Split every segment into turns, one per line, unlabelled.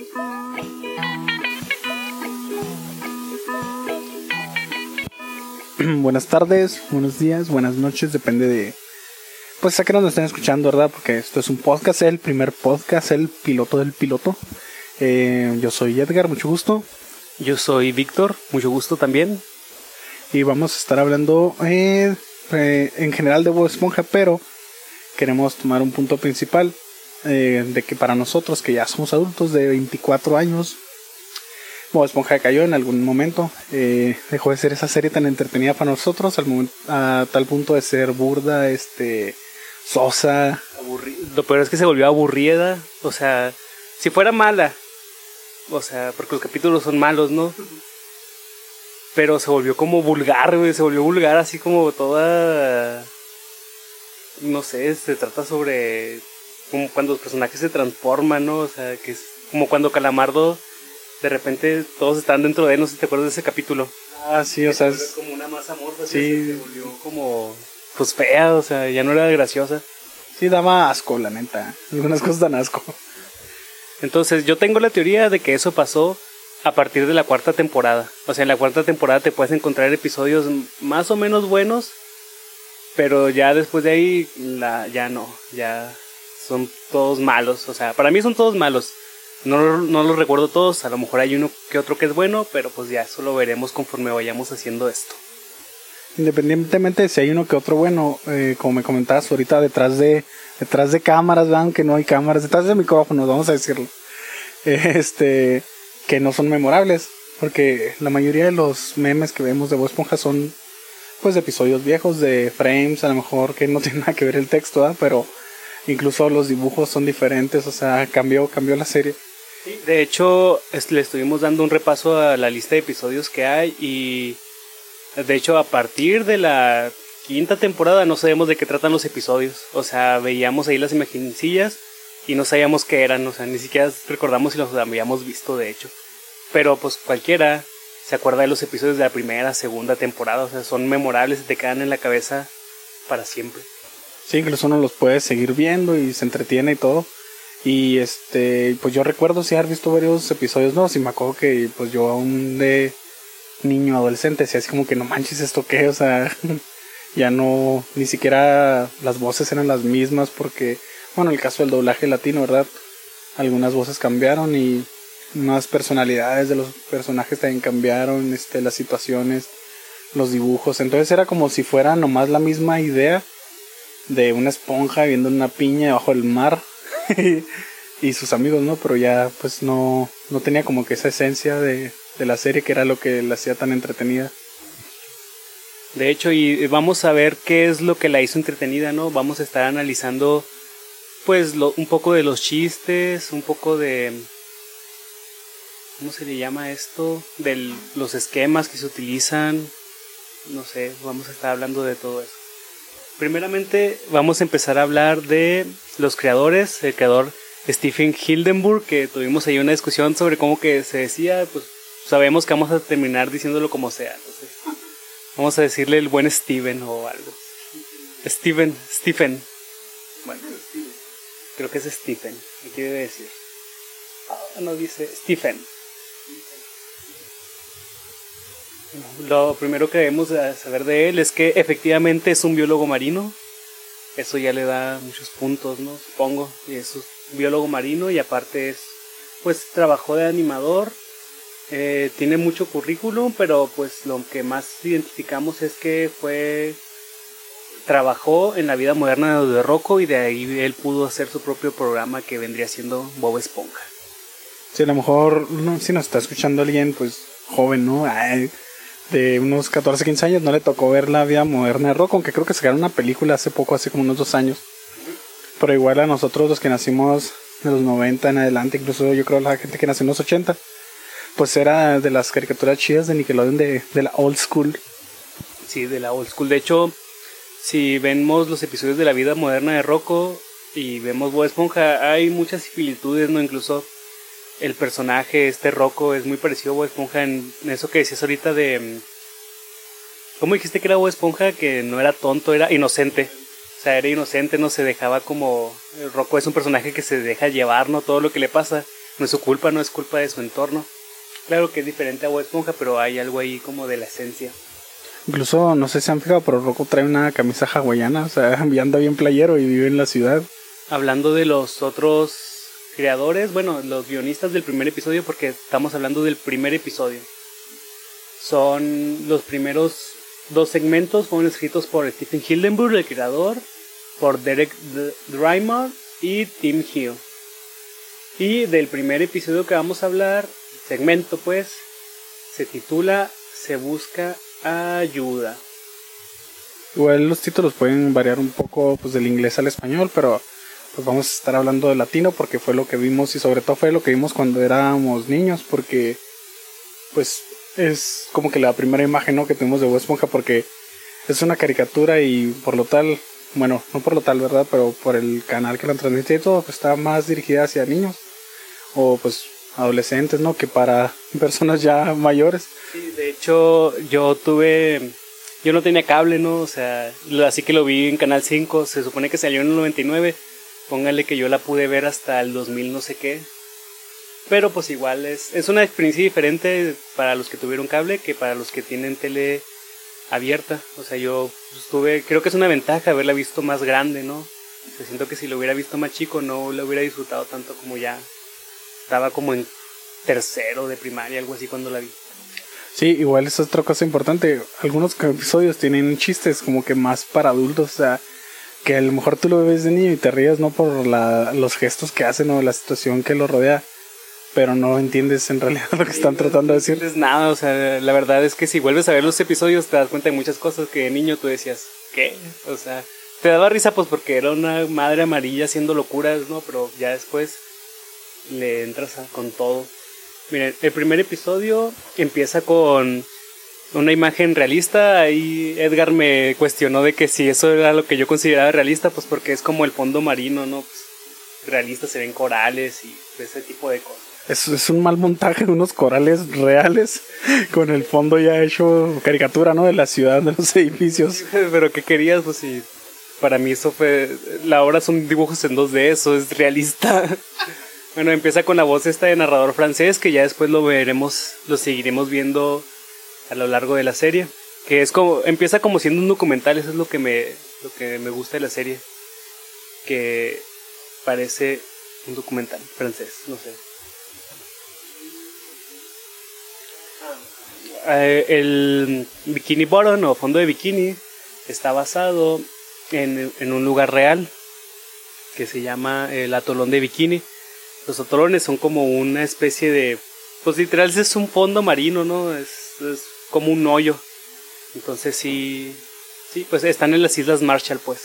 buenas tardes, buenos días, buenas noches, depende de pues a qué nos estén escuchando, ¿verdad? Porque esto es un podcast, el primer podcast, el piloto del piloto. Eh, yo soy Edgar, mucho gusto.
Yo soy Víctor, mucho gusto también.
Y vamos a estar hablando eh, eh, en general de Bob Esponja, pero queremos tomar un punto principal de que para nosotros, que ya somos adultos de 24 años, Bob Esponja cayó en algún momento. dejó de ser esa serie tan entretenida para nosotros al momento, a tal punto de ser burda, este sosa.
Lo peor es que se volvió aburrida. O sea, si fuera mala. O sea, porque los capítulos son malos, ¿no? Pero se volvió como vulgar, güey. Se volvió vulgar así como toda... No sé, se trata sobre... Como cuando los personajes se transforman, ¿no? O sea, que es como cuando Calamardo de repente todos están dentro de él, no sé si te acuerdas de ese capítulo.
Ah, sí, o sea, es
como una masa morta,
sí.
se volvió como pues fea, o sea, ya no era graciosa.
Sí, daba asco, la neta. Algunas cosas dan asco.
Entonces, yo tengo la teoría de que eso pasó a partir de la cuarta temporada. O sea, en la cuarta temporada te puedes encontrar episodios más o menos buenos, pero ya después de ahí, la, ya no, ya son todos malos. O sea, para mí son todos malos. No, no los recuerdo todos, a lo mejor hay uno que otro que es bueno, pero pues ya eso lo veremos conforme vayamos haciendo esto
independientemente de si hay uno que otro bueno, eh, como me comentabas ahorita, detrás de, detrás de cámaras, vean que no hay cámaras, detrás de micrófonos, vamos a decirlo, este, que no son memorables, porque la mayoría de los memes que vemos de Bob Esponja son, pues, episodios viejos, de frames, a lo mejor que no tiene nada que ver el texto, pero incluso los dibujos son diferentes, o sea, cambió, cambió la serie.
De hecho, le estuvimos dando un repaso a la lista de episodios que hay y de hecho, a partir de la quinta temporada no sabemos de qué tratan los episodios. O sea, veíamos ahí las imagencillas y no sabíamos qué eran. O sea, ni siquiera recordamos si los habíamos visto, de hecho. Pero pues cualquiera se acuerda de los episodios de la primera, segunda temporada. O sea, son memorables y te quedan en la cabeza para siempre.
Sí, incluso uno los puede seguir viendo y se entretiene y todo. Y este, pues yo recuerdo sí haber visto varios episodios no, y me acuerdo que pues yo aún de niño, adolescente, así como que no manches esto que, o sea, ya no, ni siquiera las voces eran las mismas porque, bueno, en el caso del doblaje latino, ¿verdad? Algunas voces cambiaron y unas personalidades de los personajes también cambiaron, este, las situaciones, los dibujos, entonces era como si fuera nomás la misma idea de una esponja viendo una piña bajo el mar y sus amigos, ¿no? Pero ya pues no, no tenía como que esa esencia de, de la serie, que era lo que la hacía tan entretenida.
De hecho, y vamos a ver qué es lo que la hizo entretenida, ¿no? Vamos a estar analizando, pues, lo, un poco de los chistes, un poco de... ¿Cómo se le llama esto? De los esquemas que se utilizan. No sé, vamos a estar hablando de todo eso. Primeramente, vamos a empezar a hablar de los creadores, el creador Stephen Hildenburg, que tuvimos ahí una discusión sobre cómo que se decía, pues sabemos que vamos a terminar diciéndolo como sea. Entonces, vamos a decirle el buen Steven o algo. Steven, Stephen. Bueno, creo que es Stephen. ¿Qué debe decir? Ah, no dice Stephen. Lo primero que debemos saber de él es que efectivamente es un biólogo marino. Eso ya le da muchos puntos, ¿no? Supongo. Y es un biólogo marino y aparte es, pues trabajó de animador eh, tiene mucho currículum, pero pues lo que más identificamos es que fue trabajó en la vida moderna de Rocco y de ahí él pudo hacer su propio programa que vendría siendo Bob Esponja.
Sí, a lo mejor no, si nos está escuchando alguien pues joven, ¿no? De unos 14, 15 años no le tocó ver la vida moderna de Rocco, aunque creo que sacaron una película hace poco, hace como unos dos años. Pero igual a nosotros los que nacimos de los 90 en adelante, incluso yo creo la gente que nació en los 80, pues era de las caricaturas chidas de Nickelodeon de, de la old school.
Sí, de la old school. De hecho, si vemos los episodios de la vida moderna de Rocco y vemos Bob Esponja, hay muchas similitudes, ¿no? Incluso el personaje, este Rocco, es muy parecido a Bob Esponja en eso que decías ahorita de... ¿Cómo dijiste que era Bob Esponja? Que no era tonto, era inocente. O sea, era inocente, no se dejaba como... El Rocco es un personaje que se deja llevar, ¿no? Todo lo que le pasa no es su culpa, no es culpa de su entorno. Claro que es diferente a Bob Esponja, pero hay algo ahí como de la esencia.
Incluso, no sé si han fijado, pero Rocco trae una camisa hawaiana, o sea, anda bien playero y vive en la ciudad.
Hablando de los otros creadores, bueno, los guionistas del primer episodio, porque estamos hablando del primer episodio. Son los primeros dos segmentos, fueron escritos por Stephen Hildenburg, el creador, por Derek Dreimer y Tim Hill. Y del primer episodio que vamos a hablar, segmento pues, se titula Se busca ayuda.
Igual los títulos pueden variar un poco pues del inglés al español, pero pues vamos a estar hablando de latino porque fue lo que vimos y sobre todo fue lo que vimos cuando éramos niños porque pues es como que la primera imagen ¿no? que tuvimos de Bob porque es una caricatura y por lo tal, bueno, no por lo tal, ¿verdad? Pero por el canal que la transmite y todo, pues está más dirigida hacia niños o pues adolescentes, ¿no? Que para personas ya mayores.
Sí, de hecho yo tuve, yo no tenía cable, ¿no? O sea, así que lo vi en Canal 5, se supone que salió en el 99, póngale que yo la pude ver hasta el 2000 no sé qué. Pero pues igual es, es una experiencia diferente para los que tuvieron cable que para los que tienen tele abierta. O sea, yo pues, tuve, creo que es una ventaja haberla visto más grande, ¿no? O siento que si lo hubiera visto más chico no lo hubiera disfrutado tanto como ya estaba como en tercero de primaria, algo así cuando la vi.
Sí, igual es otra cosa importante. Algunos episodios tienen chistes como que más para adultos, o sea, que a lo mejor tú lo ves de niño y te ríes no por la, los gestos que hacen o la situación que lo rodea, pero no entiendes en realidad lo que están tratando de decir.
No entiendes nada, o sea, la verdad es que si vuelves a ver los episodios te das cuenta de muchas cosas que de niño tú decías, ¿qué? O sea, te daba risa pues porque era una madre amarilla haciendo locuras, ¿no? Pero ya después le entras con todo. Miren, el primer episodio empieza con una imagen realista. Ahí Edgar me cuestionó de que si eso era lo que yo consideraba realista, pues porque es como el fondo marino, ¿no? Pues, realista se ven corales y ese tipo de cosas.
Es, es un mal montaje de unos corales reales con el fondo ya hecho caricatura, ¿no? De la ciudad, de los edificios.
Pero ¿qué querías? Pues si para mí eso fue... La obra son dibujos en 2D, eso es realista. Bueno, empieza con la voz esta de narrador francés, que ya después lo veremos, lo seguiremos viendo a lo largo de la serie. Que es como, empieza como siendo un documental, eso es lo que me, lo que me gusta de la serie. Que parece un documental francés, no sé. Eh, el Bikini Bottom o fondo de bikini está basado en, en un lugar real que se llama el atolón de Bikini los atolones son como una especie de, pues literal es un fondo marino, ¿no? Es, como un hoyo. Entonces sí, sí, pues están en las Islas Marshall, pues.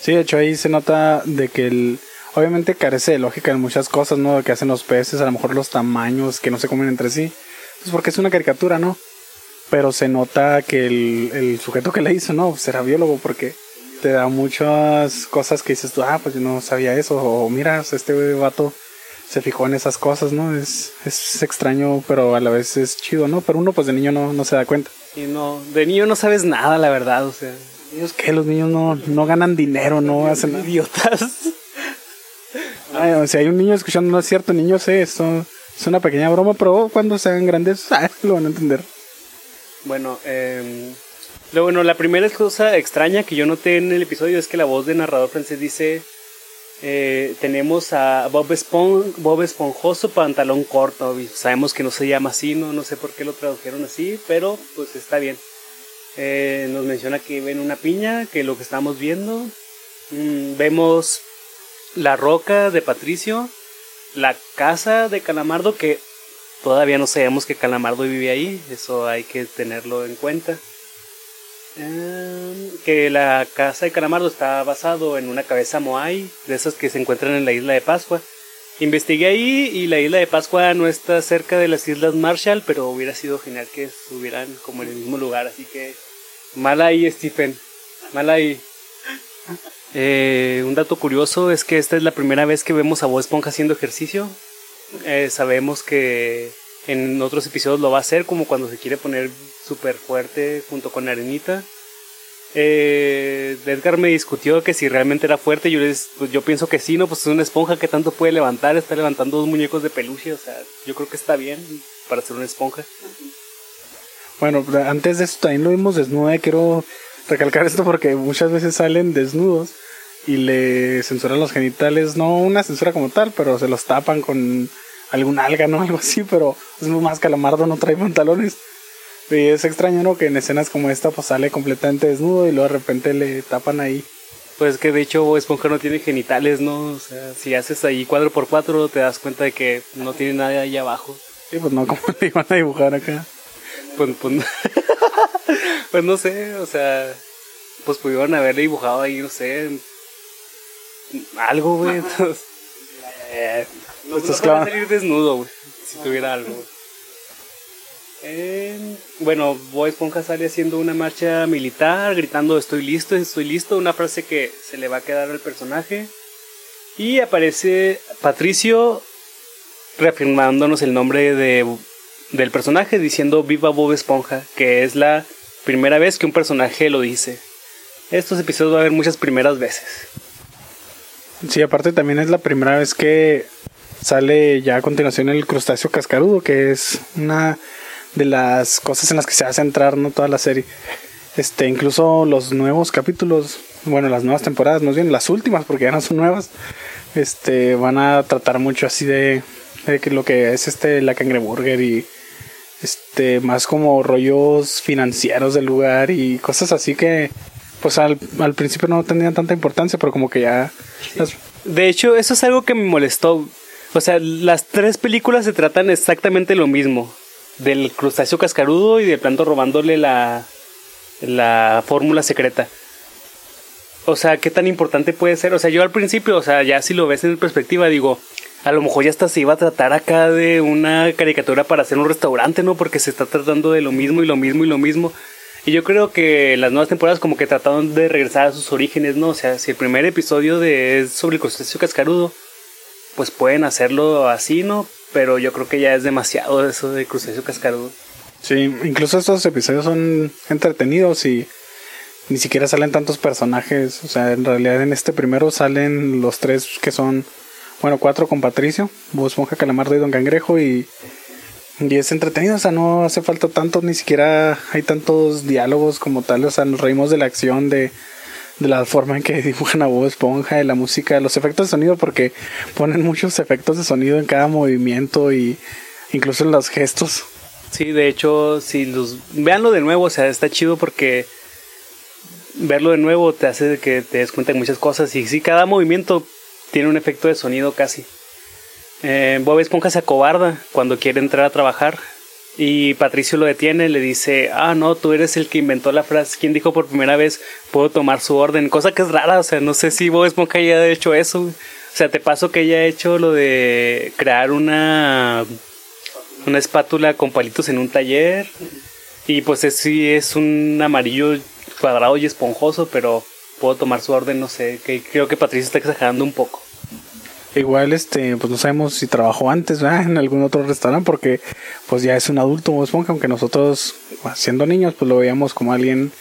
Sí, de hecho ahí se nota de que el, obviamente carece de lógica en muchas cosas, ¿no? Que hacen los peces, a lo mejor los tamaños que no se comen entre sí. Pues porque es una caricatura, ¿no? Pero se nota que el, el sujeto que la hizo, ¿no? Será biólogo porque te da muchas cosas que dices tú, ah, pues yo no sabía eso, o mira, este vato se fijó en esas cosas, ¿no? Es, es extraño, pero a la vez es chido, ¿no? Pero uno pues de niño no, no se da cuenta.
Y no, de niño no sabes nada, la verdad, o sea.
¿Niños qué? Los niños no, no ganan dinero, no hacen nada.
Idiotas.
Ay, si hay un niño escuchando, no es cierto, niño sé, esto es una pequeña broma, pero cuando sean grandes, lo van a entender.
Bueno, eh, lo bueno, la primera cosa extraña que yo noté en el episodio es que la voz de narrador francés dice eh, tenemos a Bob, Bob Esponjoso pantalón corto. sabemos que no se llama así, no, no sé por qué lo tradujeron así, pero pues está bien. Eh, nos menciona que ven una piña, que lo que estamos viendo. Mm, vemos la roca de Patricio, la casa de Calamardo, que todavía no sabemos que Calamardo vive ahí, eso hay que tenerlo en cuenta. Que la casa de Calamardo está basado en una cabeza moai, de esas que se encuentran en la isla de Pascua. Investigué ahí y la isla de Pascua no está cerca de las islas Marshall, pero hubiera sido genial que estuvieran como en el mismo lugar, así que mal ahí Stephen, mal ahí. Eh, un dato curioso es que esta es la primera vez que vemos a Bob Esponja haciendo ejercicio. Eh, sabemos que en otros episodios lo va a hacer, como cuando se quiere poner súper fuerte junto con Arenita. Eh, Edgar me discutió que si realmente era fuerte. Yo, les, pues yo pienso que sí, ¿no? Pues es una esponja que tanto puede levantar. Está levantando dos muñecos de peluche. O sea, yo creo que está bien para ser una esponja.
Bueno, antes de esto también lo vimos desnudo. Quiero recalcar esto porque muchas veces salen desnudos y le censuran los genitales. No una censura como tal, pero se los tapan con algún alga, ¿no? Algo así. Pero es más calamardo, no trae pantalones. Y es extraño, ¿no? Que en escenas como esta pues sale completamente desnudo y luego de repente le tapan ahí.
Pues que de hecho Esponja no tiene genitales, ¿no? O sea, si haces ahí cuadro por cuatro te das cuenta de que no tiene nada ahí abajo.
Sí, pues no, como le iban a dibujar acá?
Pues, pues, pues no sé, o sea, pues pudieron haberle dibujado ahí, no sé, algo, güey. Entonces, eh, no, no salir desnudo, güey, si tuviera algo. Bueno, Bob Esponja sale haciendo una marcha militar, gritando estoy listo, estoy listo, una frase que se le va a quedar al personaje. Y aparece Patricio reafirmándonos el nombre de, del personaje, diciendo Viva Bob Esponja, que es la primera vez que un personaje lo dice. Estos episodios va a haber muchas primeras veces.
Sí, aparte también es la primera vez que sale ya a continuación el crustáceo cascarudo, que es una de las cosas en las que se va a centrar ¿no? toda la serie. Este, incluso los nuevos capítulos, bueno, las nuevas temporadas, más bien las últimas, porque ya no son nuevas, este, van a tratar mucho así de, que lo que es este la cangreburger y este más como rollos financieros del lugar y cosas así que pues al, al principio no tenían tanta importancia, pero como que ya...
De hecho, eso es algo que me molestó. O sea, las tres películas se tratan exactamente lo mismo. Del crustáceo cascarudo y del planto robándole la, la fórmula secreta. O sea, ¿qué tan importante puede ser? O sea, yo al principio, o sea, ya si lo ves en perspectiva, digo, a lo mejor ya hasta se iba a tratar acá de una caricatura para hacer un restaurante, ¿no? Porque se está tratando de lo mismo y lo mismo y lo mismo. Y yo creo que las nuevas temporadas como que trataron de regresar a sus orígenes, ¿no? O sea, si el primer episodio de, es sobre el crustáceo cascarudo, pues pueden hacerlo así, ¿no? Pero yo creo que ya es demasiado eso de crustáceo cascarudo.
Sí, incluso estos episodios son entretenidos y ni siquiera salen tantos personajes. O sea, en realidad en este primero salen los tres que son, bueno, cuatro con Patricio, Bob Esponja, Calamardo y Don Cangrejo y y es entretenido, o sea, no hace falta tanto, ni siquiera hay tantos diálogos como tal, o sea, nos reímos de la acción, de, de la forma en que dibujan a Bob Esponja, de la música, de los efectos de sonido, porque ponen muchos efectos de sonido en cada movimiento y incluso en los gestos.
Sí, de hecho, si los véanlo de nuevo, o sea, está chido porque verlo de nuevo te hace que te des cuenta de muchas cosas y sí, cada movimiento tiene un efecto de sonido casi. Eh, Bob Esponja se acobarda cuando quiere entrar a trabajar y Patricio lo detiene, le dice, ah, no, tú eres el que inventó la frase, quien dijo por primera vez, puedo tomar su orden, cosa que es rara, o sea, no sé si Bob Esponja haya hecho eso, o sea, te paso que haya hecho lo de crear una, una espátula con palitos en un taller. Y pues es, sí es un amarillo cuadrado y esponjoso, pero puedo tomar su orden, no sé, que creo que Patricio está exagerando un poco.
Igual, este, pues no sabemos si trabajó antes, En algún otro restaurante, porque pues ya es un adulto Bob Esponja, aunque nosotros, siendo niños, pues lo veíamos como alguien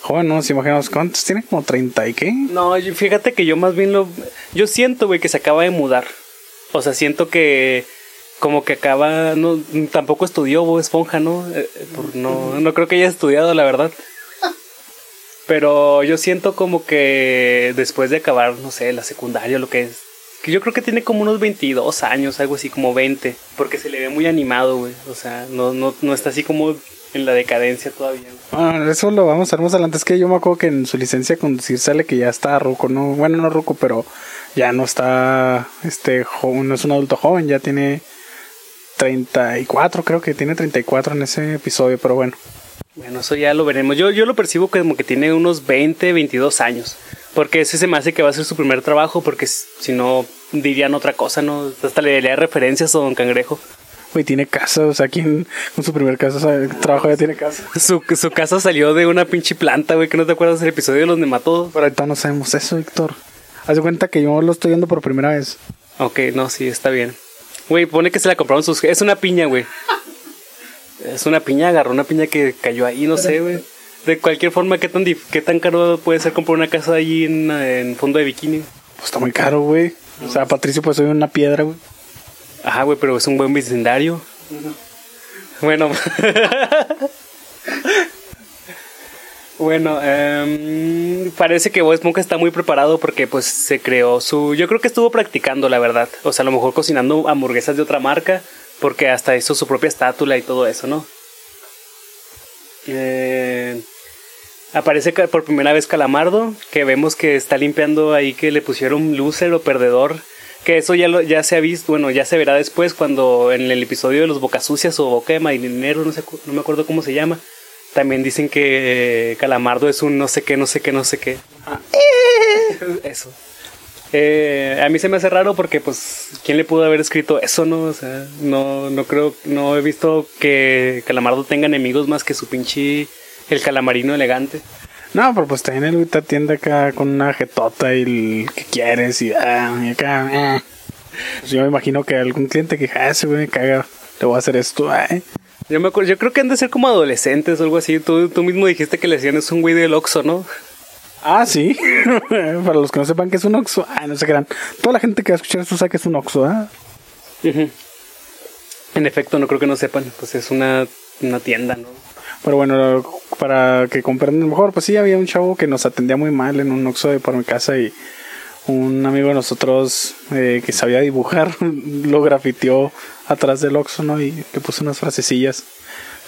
joven, ¿no? Nos imaginamos, ¿cuántos tiene? ¿Como 30 y qué?
No, fíjate que yo más bien lo... Yo siento, güey, que se acaba de mudar. O sea, siento que como que acaba... No, tampoco estudió Bob Esponja, ¿no? Eh, no, no creo que haya estudiado, la verdad. Pero yo siento como que después de acabar, no sé, la secundaria, lo que es, que yo creo que tiene como unos 22 años, algo así como 20, porque se le ve muy animado, güey. O sea, no, no, no está así como en la decadencia todavía.
Ah, eso lo vamos a ver más adelante. Es que yo me acuerdo que en su licencia conducir sale que ya está ruco, ¿no? Bueno, no ruco, pero ya no está, este, joven, no es un adulto joven, ya tiene 34, creo que tiene 34 en ese episodio, pero bueno.
Bueno, eso ya lo veremos. Yo, yo lo percibo como que tiene unos 20, 22 años. Porque ese se me hace que va a ser su primer trabajo, porque si no dirían otra cosa, ¿no? Hasta le daría referencias a Don Cangrejo.
Güey, tiene casa, o sea, ¿quién con su primer casa, o trabajo ya tiene casa?
Su, su casa salió de una pinche planta, güey, que no te acuerdas del episodio de los nematodos.
Pero ahorita no sabemos eso, Víctor. Haz de cuenta que yo lo estoy viendo por primera vez.
Ok, no, sí, está bien. Güey, pone que se la compraron sus... Es una piña, güey. Es una piña, agarró una piña que cayó ahí, no sé, güey. De cualquier forma, ¿qué tan, qué tan caro puede ser comprar una casa allí en, en fondo de bikini?
Pues está muy caro, güey. O sea, Patricio, pues soy una piedra, güey.
Ajá, güey, pero es un buen vecindario. Bueno. bueno, em, parece que Bob Esponja está muy preparado porque pues se creó su... Yo creo que estuvo practicando, la verdad. O sea, a lo mejor cocinando hamburguesas de otra marca porque hasta hizo su propia estátula y todo eso, ¿no? Eh, aparece por primera vez Calamardo, que vemos que está limpiando ahí que le pusieron loser o perdedor. Que eso ya, lo, ya se ha visto, bueno, ya se verá después cuando en el episodio de los Boca Sucias o Boca de Marinero, no, sé, no me acuerdo cómo se llama. También dicen que eh, Calamardo es un no sé qué, no sé qué, no sé qué. Eso. Eh, a mí se me hace raro porque, pues, ¿quién le pudo haber escrito eso, no? O sea, no, no creo, no he visto que Calamardo tenga enemigos más que su pinche el calamarino elegante.
No, pero pues también el güey te atiende acá con una jetota y el que quieres y, ah, y acá. ah. Pues yo me imagino que algún cliente que, ah, ese güey me caga, le voy a hacer esto, ay.
Yo me acuerdo, yo creo que han de ser como adolescentes o algo así. Tú, tú mismo dijiste que le decían es un güey del Oxxo, ¿no?
Ah, sí. Para los que no sepan que es un Oxxo, ah, no se crean. Toda la gente que va a escuchar esto sabe que es un Oxxo, ¿ah?
Ujú. En efecto, no creo que no sepan. Pues es una, una tienda, ¿no?
Pero bueno, para que comprendan mejor, pues sí, había un chavo que nos atendía muy mal en un Oxxo de por mi casa y un amigo de nosotros eh, que sabía dibujar lo grafiteó atrás del Oxxo, ¿no? Y le puso unas frasecillas.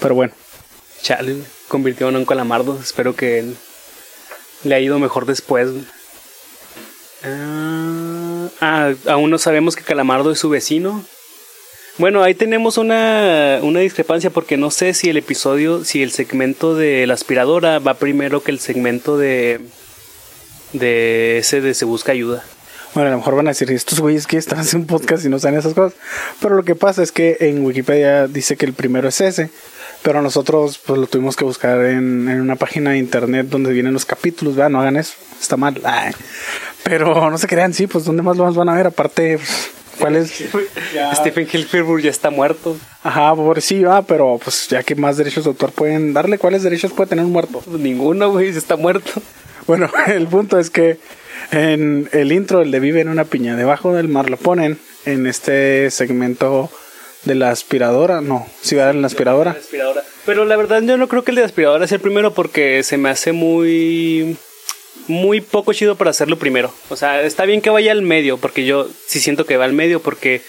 Pero bueno,
Chale, convirtió en un calamardo. Espero que le ha ido mejor después. Ah, ah, aún no sabemos que Calamardo es su vecino. Bueno, ahí tenemos una, una discrepancia porque no sé si el episodio, si el segmento de la aspiradora va primero que el segmento de de ese de se busca ayuda.
bueno, a lo mejor van a decir, estos güeyes que están haciendo un podcast y no saben esas cosas. Pero lo que pasa es que en Wikipedia dice que el primero es ese. Pero nosotros pues lo tuvimos que buscar en, en una página de internet donde vienen los capítulos, vean, no hagan eso, está mal. Pero no se crean, sí, pues ¿dónde más lo van a ver? Aparte, pues, ¿cuál es?
Stephen Hilfiger ya está muerto.
Ajá, pobrecillo, ah, pero pues ya que más derechos de autor pueden darle, ¿cuáles derechos puede tener un muerto?
Ninguno, güey, está muerto.
Bueno, el punto es que en el intro, el de Vive en una piña, debajo del mar, lo ponen en este segmento de la aspiradora, no, si va en la aspiradora.
aspiradora. Pero la verdad yo no creo que el de aspiradora sea el primero porque se me hace muy muy poco chido para hacerlo primero. O sea, está bien que vaya al medio porque yo sí siento que va al medio porque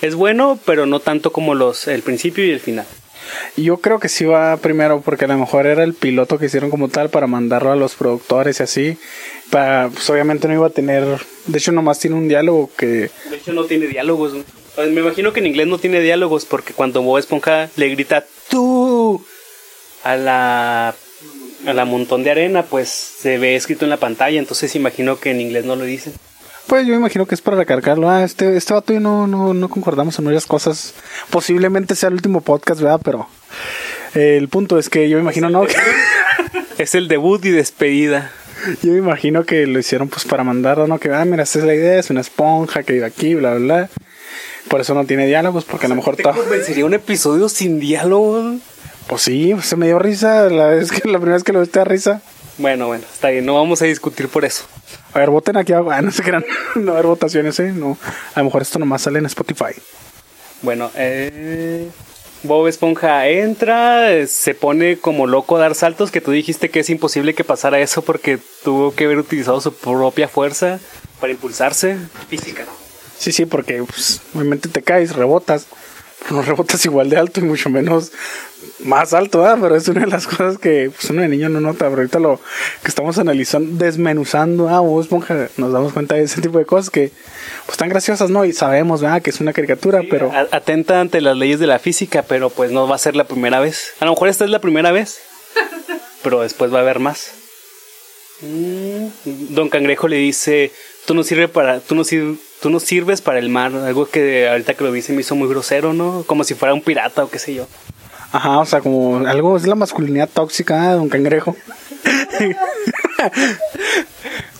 es bueno, pero no tanto como los el principio y el final.
Yo creo que sí va primero porque a lo mejor era el piloto que hicieron como tal para mandarlo a los productores y así. Para, pues obviamente no iba a tener, de hecho nomás tiene un diálogo que
De hecho no tiene diálogos. Pues, Me imagino que en inglés no tiene diálogos porque cuando Bob Esponja le grita tú a la a la montón de arena, pues se ve escrito en la pantalla, entonces imagino que en inglés no lo dicen.
Pues yo imagino que es para recargarlo. Ah, este, este vato y no, no, no concordamos en varias cosas. Posiblemente sea el último podcast, ¿verdad? Pero eh, el punto es que yo me imagino, ¿no? Que-
Es el debut y despedida.
yo me imagino que lo hicieron pues para mandarlo, ¿no? Que, ah, mira, esta es la idea, es una esponja que vive aquí, bla, bla, bla. Por eso no tiene diálogos, porque a lo mejor
¿Te convencería un episodio sin diálogo?
Pues sí, se me dio risa. La, vez que, la primera vez que lo vi te da risa.
Bueno, bueno, está bien, no vamos a discutir por eso.
A ver, voten aquí abajo. Ah, no se crean. No va a haber votaciones, ¿eh? No. A lo mejor esto nomás sale en Spotify.
Bueno, eh, Bob Esponja entra, se pone como loco a dar saltos, que tú dijiste que es imposible que pasara eso porque tuvo que haber utilizado su propia fuerza para impulsarse. Física.
Sí, sí, porque pues, obviamente te caes, rebotas. No rebotas igual de alto y mucho menos más alto, ¿verdad? Pero es una de las cosas que pues, uno de niño no nota. Pero ahorita lo que estamos analizando, desmenuzando a Bob Esponja, nos damos cuenta de ese tipo de cosas que pues están graciosas, ¿no? Y sabemos, ¿verdad? Que es una caricatura, pero
Atenta ante las leyes de la física, pero pues no va a ser la primera vez. A lo mejor esta es la primera vez, pero después va a haber más. Mm, Don Cangrejo le dice, tú no sirves para, tú no sir- tú no sirves para el mar, algo que ahorita que lo dice me hizo muy grosero, ¿no? Como si fuera un pirata o qué sé yo.
Ajá, o sea, como algo es la masculinidad tóxica de Don Cangrejo.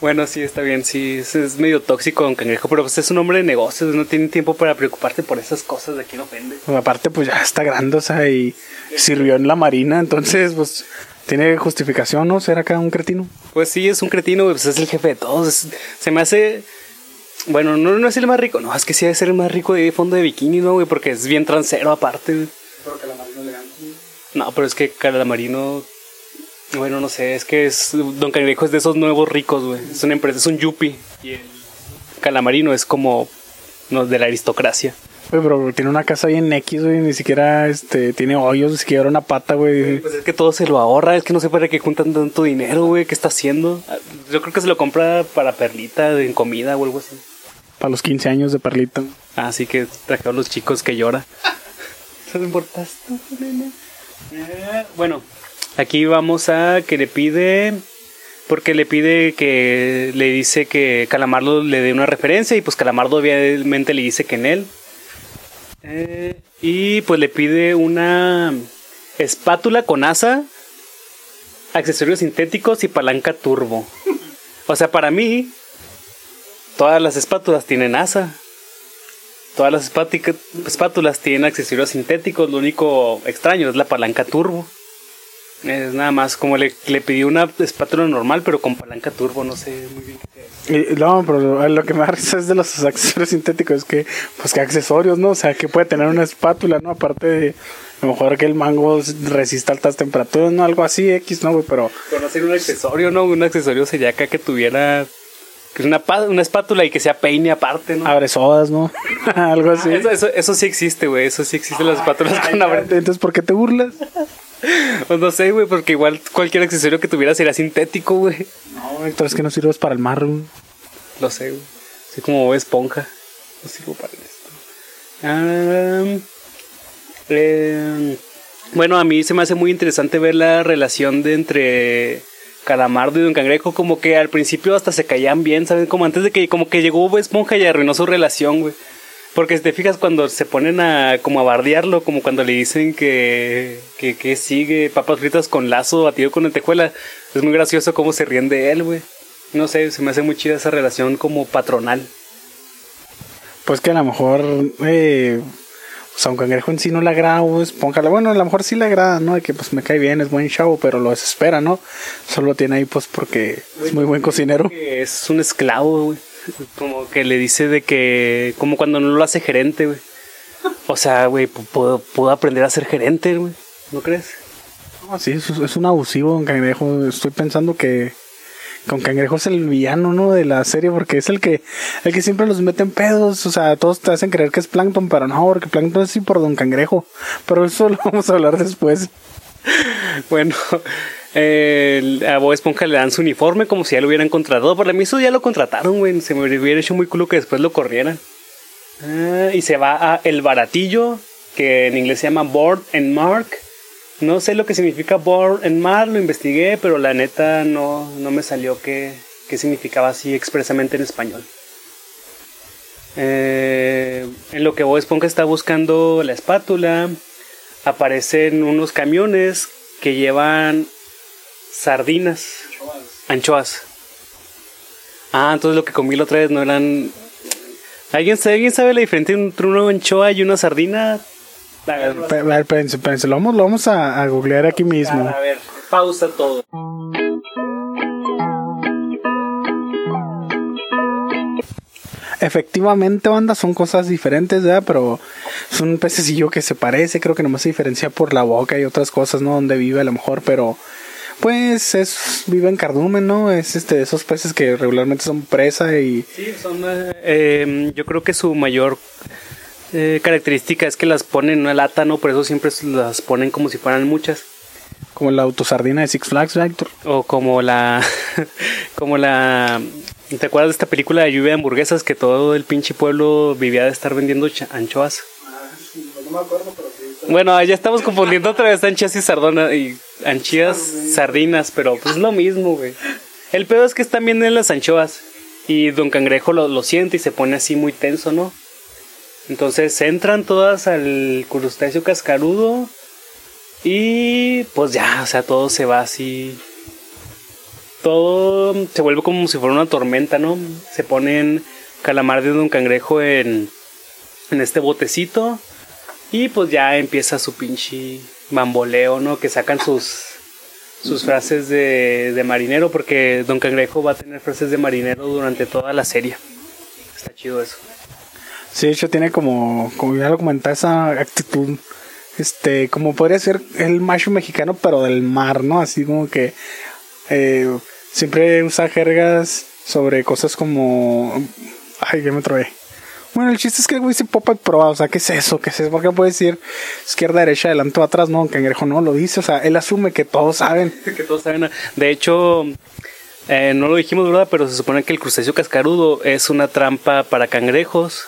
Bueno, sí, está bien, sí, es, es medio tóxico Don Cangrejo, pero pues es un hombre de negocios, no tiene tiempo para preocuparte por esas cosas de quién ofende.
Pues, aparte, pues ya está grande, o sea, y sirvió en la marina, entonces, pues Tiene justificación, ¿no? ¿Ser acá un cretino?
Pues sí, es un cretino, güey, pues es el jefe de todos. es- se me hace. Bueno, no, no es el más rico. No, es que sí debe ser el más rico de fondo de bikini, ¿no, güey? Porque es bien transero aparte, güey. No, pero es que Calamarino. Bueno, no sé, es que es. Don Cangrejo es de esos nuevos ricos, güey. Es una empresa, es un yuppie. Y el Calamarino es como. No, de la aristocracia.
Güey, pero tiene una casa bien X, güey. Ni siquiera este, tiene hoyos, ni siquiera una pata, güey.
Pues es que todo se lo ahorra, es que no sé para qué juntan tanto dinero, güey. ¿Qué está haciendo? Ah, Yo creo que se lo compra para perlita en comida o algo así.
Para los 15 años de Perlita.
Así que traje a los chicos que llora. ¿Te importaste? Eh, Bueno, aquí vamos a que le pide. Porque le pide que le dice que Calamardo le dé una referencia. Y pues Calamardo obviamente le dice que en él. Eh, y pues le pide una espátula con asa, accesorios sintéticos y palanca turbo. O sea, para mí, todas las espátulas tienen asa. Todas las espátulas tienen accesorios sintéticos. Lo único extraño es la palanca turbo. Es nada más como le, le pidió una espátula normal, pero con palanca turbo. No sé muy bien qué es.
Y- no, pero lo, que me da risa es de los accesorios sintéticos. Es que, pues, que accesorios, ¿no? O sea, que puede tener una espátula, ¿no? Aparte de. A lo mejor que el mango resista altas temperaturas, ¿no? Algo así, X, ¿no, güey? Pero.
Pero no sería un accesorio, ¿no? Un accesorio sería acá que tuviera que es una, una espátula y que sea peine aparte, ¿no?
Abre sodas, ¿no? Algo así.
Eso, eso, eso sí existe, güey. Eso sí existe las espátulas con abre.
Entonces, ¿por qué te burlas?
Pues no sé, güey, porque igual cualquier accesorio que tuviera sería sintético, güey.
No, Héctor, es que no sirves para el mar, güey.
Lo sé, güey. Soy como esponja. No sirvo para esto. Eh, bueno, a mí se me hace muy interesante ver la relación de entre Calamardo y Don Cangrejo. Como que al principio hasta se caían bien, ¿saben? Como antes de que como que llegó Esponja y arruinó su relación, güey. Porque si te fijas cuando se ponen a como a bardearlo, como cuando le dicen que, que, que sigue papas fritas con lazo batido con lentejuela, es muy gracioso cómo se ríen de él, güey. No sé, se me hace muy chida esa relación como patronal.
Pues que a lo mejor, eh, pues a un cangrejo en sí no le agrada o esponja. Bueno, a lo mejor sí le agrada, ¿no? De que pues me cae bien, es buen chavo, pero lo desespera, ¿no? Solo lo tiene ahí pues porque es muy buen cocinero.
Es un esclavo, güey. Como que le dice de que, como cuando no lo hace gerente, güey. O sea, güey, pu- puedo, puedo aprender a ser gerente, güey. ¿No crees?
No, sí, es, es un abusivo un cangrejo. Estoy pensando que con cangrejo es el villano, ¿no? De la serie, porque es el que, el que siempre los mete en pedos. O sea, todos te hacen creer que es Plankton, pero no, porque Plankton es sí por Don Cangrejo. Pero eso lo vamos a hablar después.
Bueno, el- a Bob Esponja le dan su uniforme como si ya lo hubieran contratado. Por mí eso ya lo contrataron, güey. Se me hubiera hecho muy culo que después lo corrieran. Ah, y se va a El Baratillo, que en inglés se llama Board and Mark. No sé lo que significa Board and Mark, lo investigué, pero la neta no, no me salió qué, qué significaba así expresamente en español. Eh, en lo que Bob Esponja está buscando la espátula, aparecen unos camiones que llevan sardinas, anchoas. Ah, entonces lo que comí la otra vez no eran. ¿Alguien sabe, ¿alguien sabe la diferencia entre una anchoa y una sardina? A ver,
A ver, espérense, espérense, lo vamos, lo vamos a, a googlear aquí mismo.
a ver, pausa todo.
Efectivamente, banda, son cosas diferentes, ¿verdad? Pero es un pececillo que se parece, creo que nomás se diferencia por la boca y otras cosas, ¿no? Donde vive a lo mejor, pero pues es vive en cardumen, ¿no? Es este de esos peces que regularmente son presa y
Sí, son. eh, eh, yo creo que su mayor eh, característica es que las ponen en una lata, ¿no? Por eso siempre las ponen como si fueran muchas.
como la autosardina de Six Flags, ¿verdad, Héctor?
O como la. como la. ¿Te acuerdas de esta película de lluvia de hamburguesas que todo el pinche pueblo vivía de estar vendiendo anchoas? Bueno, ya estamos confundiendo otra vez anchas y sardonas y sardinas, pero pues es lo mismo, güey. El pedo es que están bien en las anchoas y Don Cangrejo lo, lo siente y se pone así muy tenso, ¿no? Entonces entran todas al crustáceo cascarudo y pues ya, o sea, todo se va así. Todo se vuelve como si fuera una tormenta, ¿no? Se ponen calamar de Don Cangrejo en, en este botecito y pues ya empieza su pinche bamboleo, ¿no? Que sacan sus sus frases de, de marinero, porque Don Cangrejo va a tener frases de marinero durante toda la serie. Está chido eso.
Sí, de hecho tiene como, como ya lo comentaba, esa actitud, este, como podría ser el macho mexicano, pero del mar, ¿no? Así como que eh, siempre usa jergas sobre cosas como... Ay, ya me trobé. Bueno, el chiste es que el güey se popa proba, o sea, ¿qué es eso? ¿Qué es eso? ¿Por qué puede decir izquierda, derecha, adelante o atrás? No, Cangrejo no lo dice, o sea, él asume que todos saben.
que todos saben. De hecho, eh, no lo dijimos, ¿verdad? Pero se supone que el crustáceo cascarudo es una trampa para cangrejos.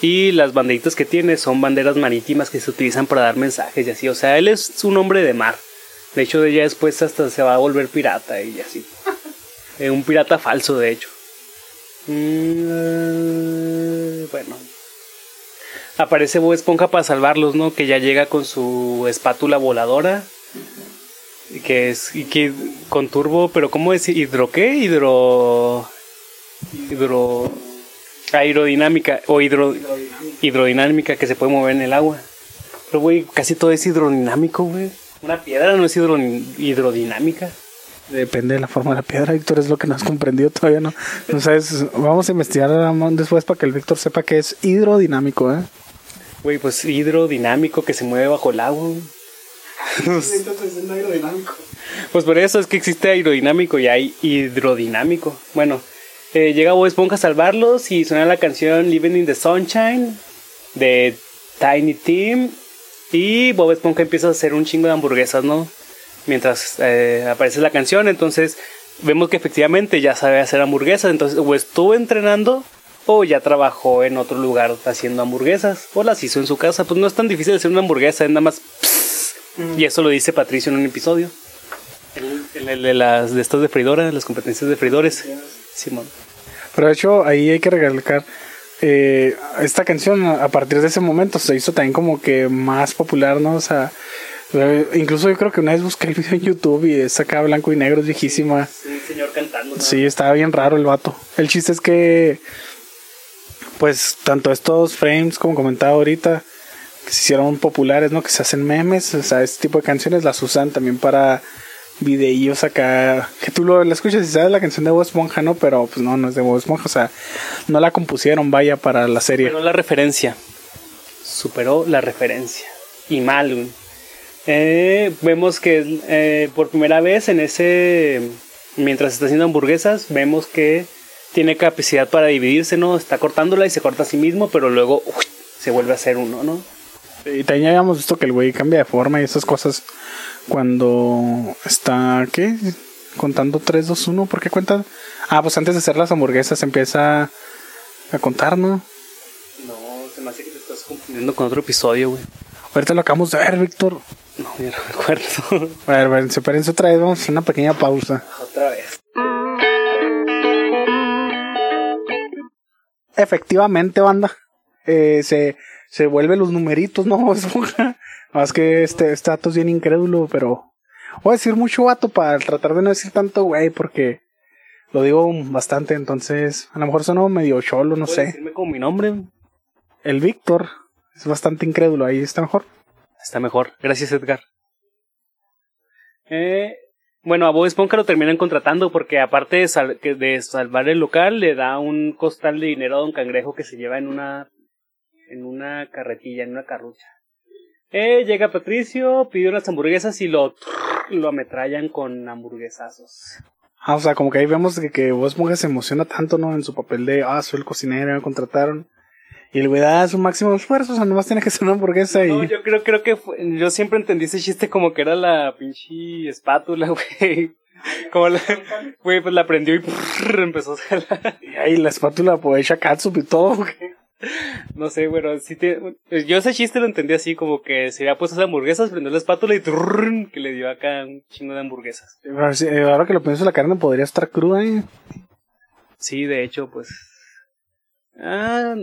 Y las banderitas que tiene son banderas marítimas que se utilizan para dar mensajes y así. O sea, él es un hombre de mar. De hecho, de ya después hasta se va a volver pirata y así. Eh, un pirata falso, de hecho. Mm, bueno. Aparece Bob Esponja para salvarlos, ¿no? Que ya llega con su espátula voladora. Y que es. Que con turbo, pero ¿cómo es? ¿Hidro qué? Hidro. Hidro. Aerodinámica. O hidro, hidrodinámica que se puede mover en el agua. Pero, güey, casi todo es hidrodinámico, güey. Una piedra no es hidro, hidrodinámica.
Depende de la forma de la piedra, Víctor, es lo que no has comprendido todavía, ¿no? No sabes, vamos a investigar después para que el Víctor sepa que es hidrodinámico, ¿eh?
Güey, pues hidrodinámico que se mueve bajo el agua. pues por eso es que existe aerodinámico y hay hidrodinámico. Bueno, eh, llega Bob Esponja a salvarlos y suena la canción Living in the Sunshine de Tiny Team. Y Bob Esponja empieza a hacer un chingo de hamburguesas, ¿no? Mientras eh, aparece la canción. Entonces vemos que efectivamente ya sabe hacer hamburguesas. Entonces o estuvo entrenando o ya trabajó en otro lugar haciendo hamburguesas o las hizo en su casa. Pues no es tan difícil hacer una hamburguesa, es nada más... Y eso lo dice Patricio en un episodio. El, el de las de estas de freidora, las competencias de freidores. Simón.
Pero de hecho ahí hay que recalcar eh, esta canción a partir de ese momento se hizo también como que más popular, ¿no? O sea, Incluso yo creo que una vez busqué el video en YouTube y es acá blanco y negro, es viejísima.
Sí, señor cantando.
Sí, estaba bien raro el vato. El chiste es que, pues, tanto estos frames, como comentaba ahorita, que se hicieron populares, ¿no? Que se hacen memes, o sea, este tipo de canciones las usan también para videillos acá. Que tú lo, la escuchas y sabes la canción de Bob Esponja, ¿no? Pero pues no, no es de Bob Esponja, o sea, no la compusieron, vaya, para la serie.
Superó la referencia. Superó la referencia. Y mal, eh, vemos que eh, por primera vez en ese, mientras está haciendo hamburguesas, vemos que tiene capacidad para dividirse, ¿no? Está cortándola y se corta a sí mismo, pero luego se vuelve a hacer uno, ¿no?
Y también habíamos visto que el güey cambia de forma y esas cosas cuando está, ¿qué? Contando 3, 2, 1, ¿por qué cuenta? Ah, pues antes de hacer las hamburguesas empieza a contar, ¿no?
No, se me hace que te estás confundiendo con otro episodio, güey.
Ahorita lo acabamos de ver, Víctor.
No, me recuerdo.
A ver, ver, espérense otra vez, vamos a hacer una pequeña pausa.
Otra vez.
Efectivamente, banda. Eh, se, se vuelven los numeritos, ¿no? Más que este, este dato es bien incrédulo, pero voy a decir mucho vato para tratar de no decir tanto güey, porque lo digo bastante, entonces a lo mejor sonó medio cholo, no sé.
decirme con mi nombre?
El Víctor. Es bastante incrédulo, ahí está mejor.
Está mejor. Gracias, Edgar. Eh, bueno, a Bob Esponja lo terminan contratando porque aparte de, de, salvar el local, le da un costal de dinero a Don Cangrejo que se lleva en una en una carretilla, en una carrucha. Eh, llega Patricio, pide unas hamburguesas y lo, lo ametrallan con hamburguesazos.
Ah, o sea, como que ahí vemos que, que Bob se emociona tanto, ¿no? En su papel de, ah, soy el cocinero, me contrataron. Y el güey da su máximo esfuerzo, o sea, nomás tiene que ser una hamburguesa y...
No, yo creo, creo que yo siempre entendí ese chiste como que era la pinche espátula, güey. Como la, güey, pues la prendió y empezó a jalar.
Y ahí la espátula pues echa catsup y todo, güey.
No sé, bueno, sí te, yo ese chiste lo entendí así, como que se había puesto esas hamburguesas, prendió la espátula y que le dio acá un chingo de hamburguesas.
Eh, ahora que lo pienso, la carne podría estar cruda, ¿eh?
Sí, de hecho, pues... Ah,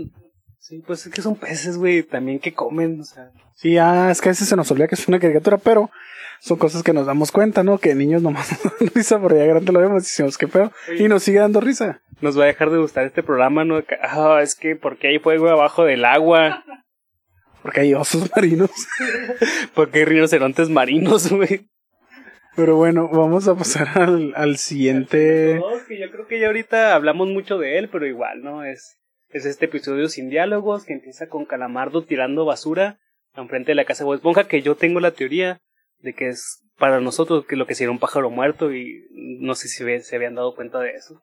Sí, pues es que son peces, güey, también que comen, o sea.
Sí, ah, es que a veces se nos olvida que es una caricatura, pero son cosas que nos damos cuenta, ¿no? Que niños nomás nos dan risa, pero ya grande lo vemos y decimos, qué pedo, y nos sigue dando risa.
Nos va a dejar de gustar este programa, ¿no? Ah, es que, porque hay fuego abajo del agua?
Porque hay osos marinos.
porque hay rinocerontes marinos, güey.
Pero bueno, vamos a pasar al, al siguiente.
que yo creo que ya ahorita hablamos mucho de él, pero igual, ¿no? Es, es este episodio sin diálogos que empieza con Calamardo tirando basura enfrente de la casa de Bob Esponja, que yo tengo la teoría de que es para nosotros que lo que sería un pájaro muerto y no sé si se habían dado cuenta de eso.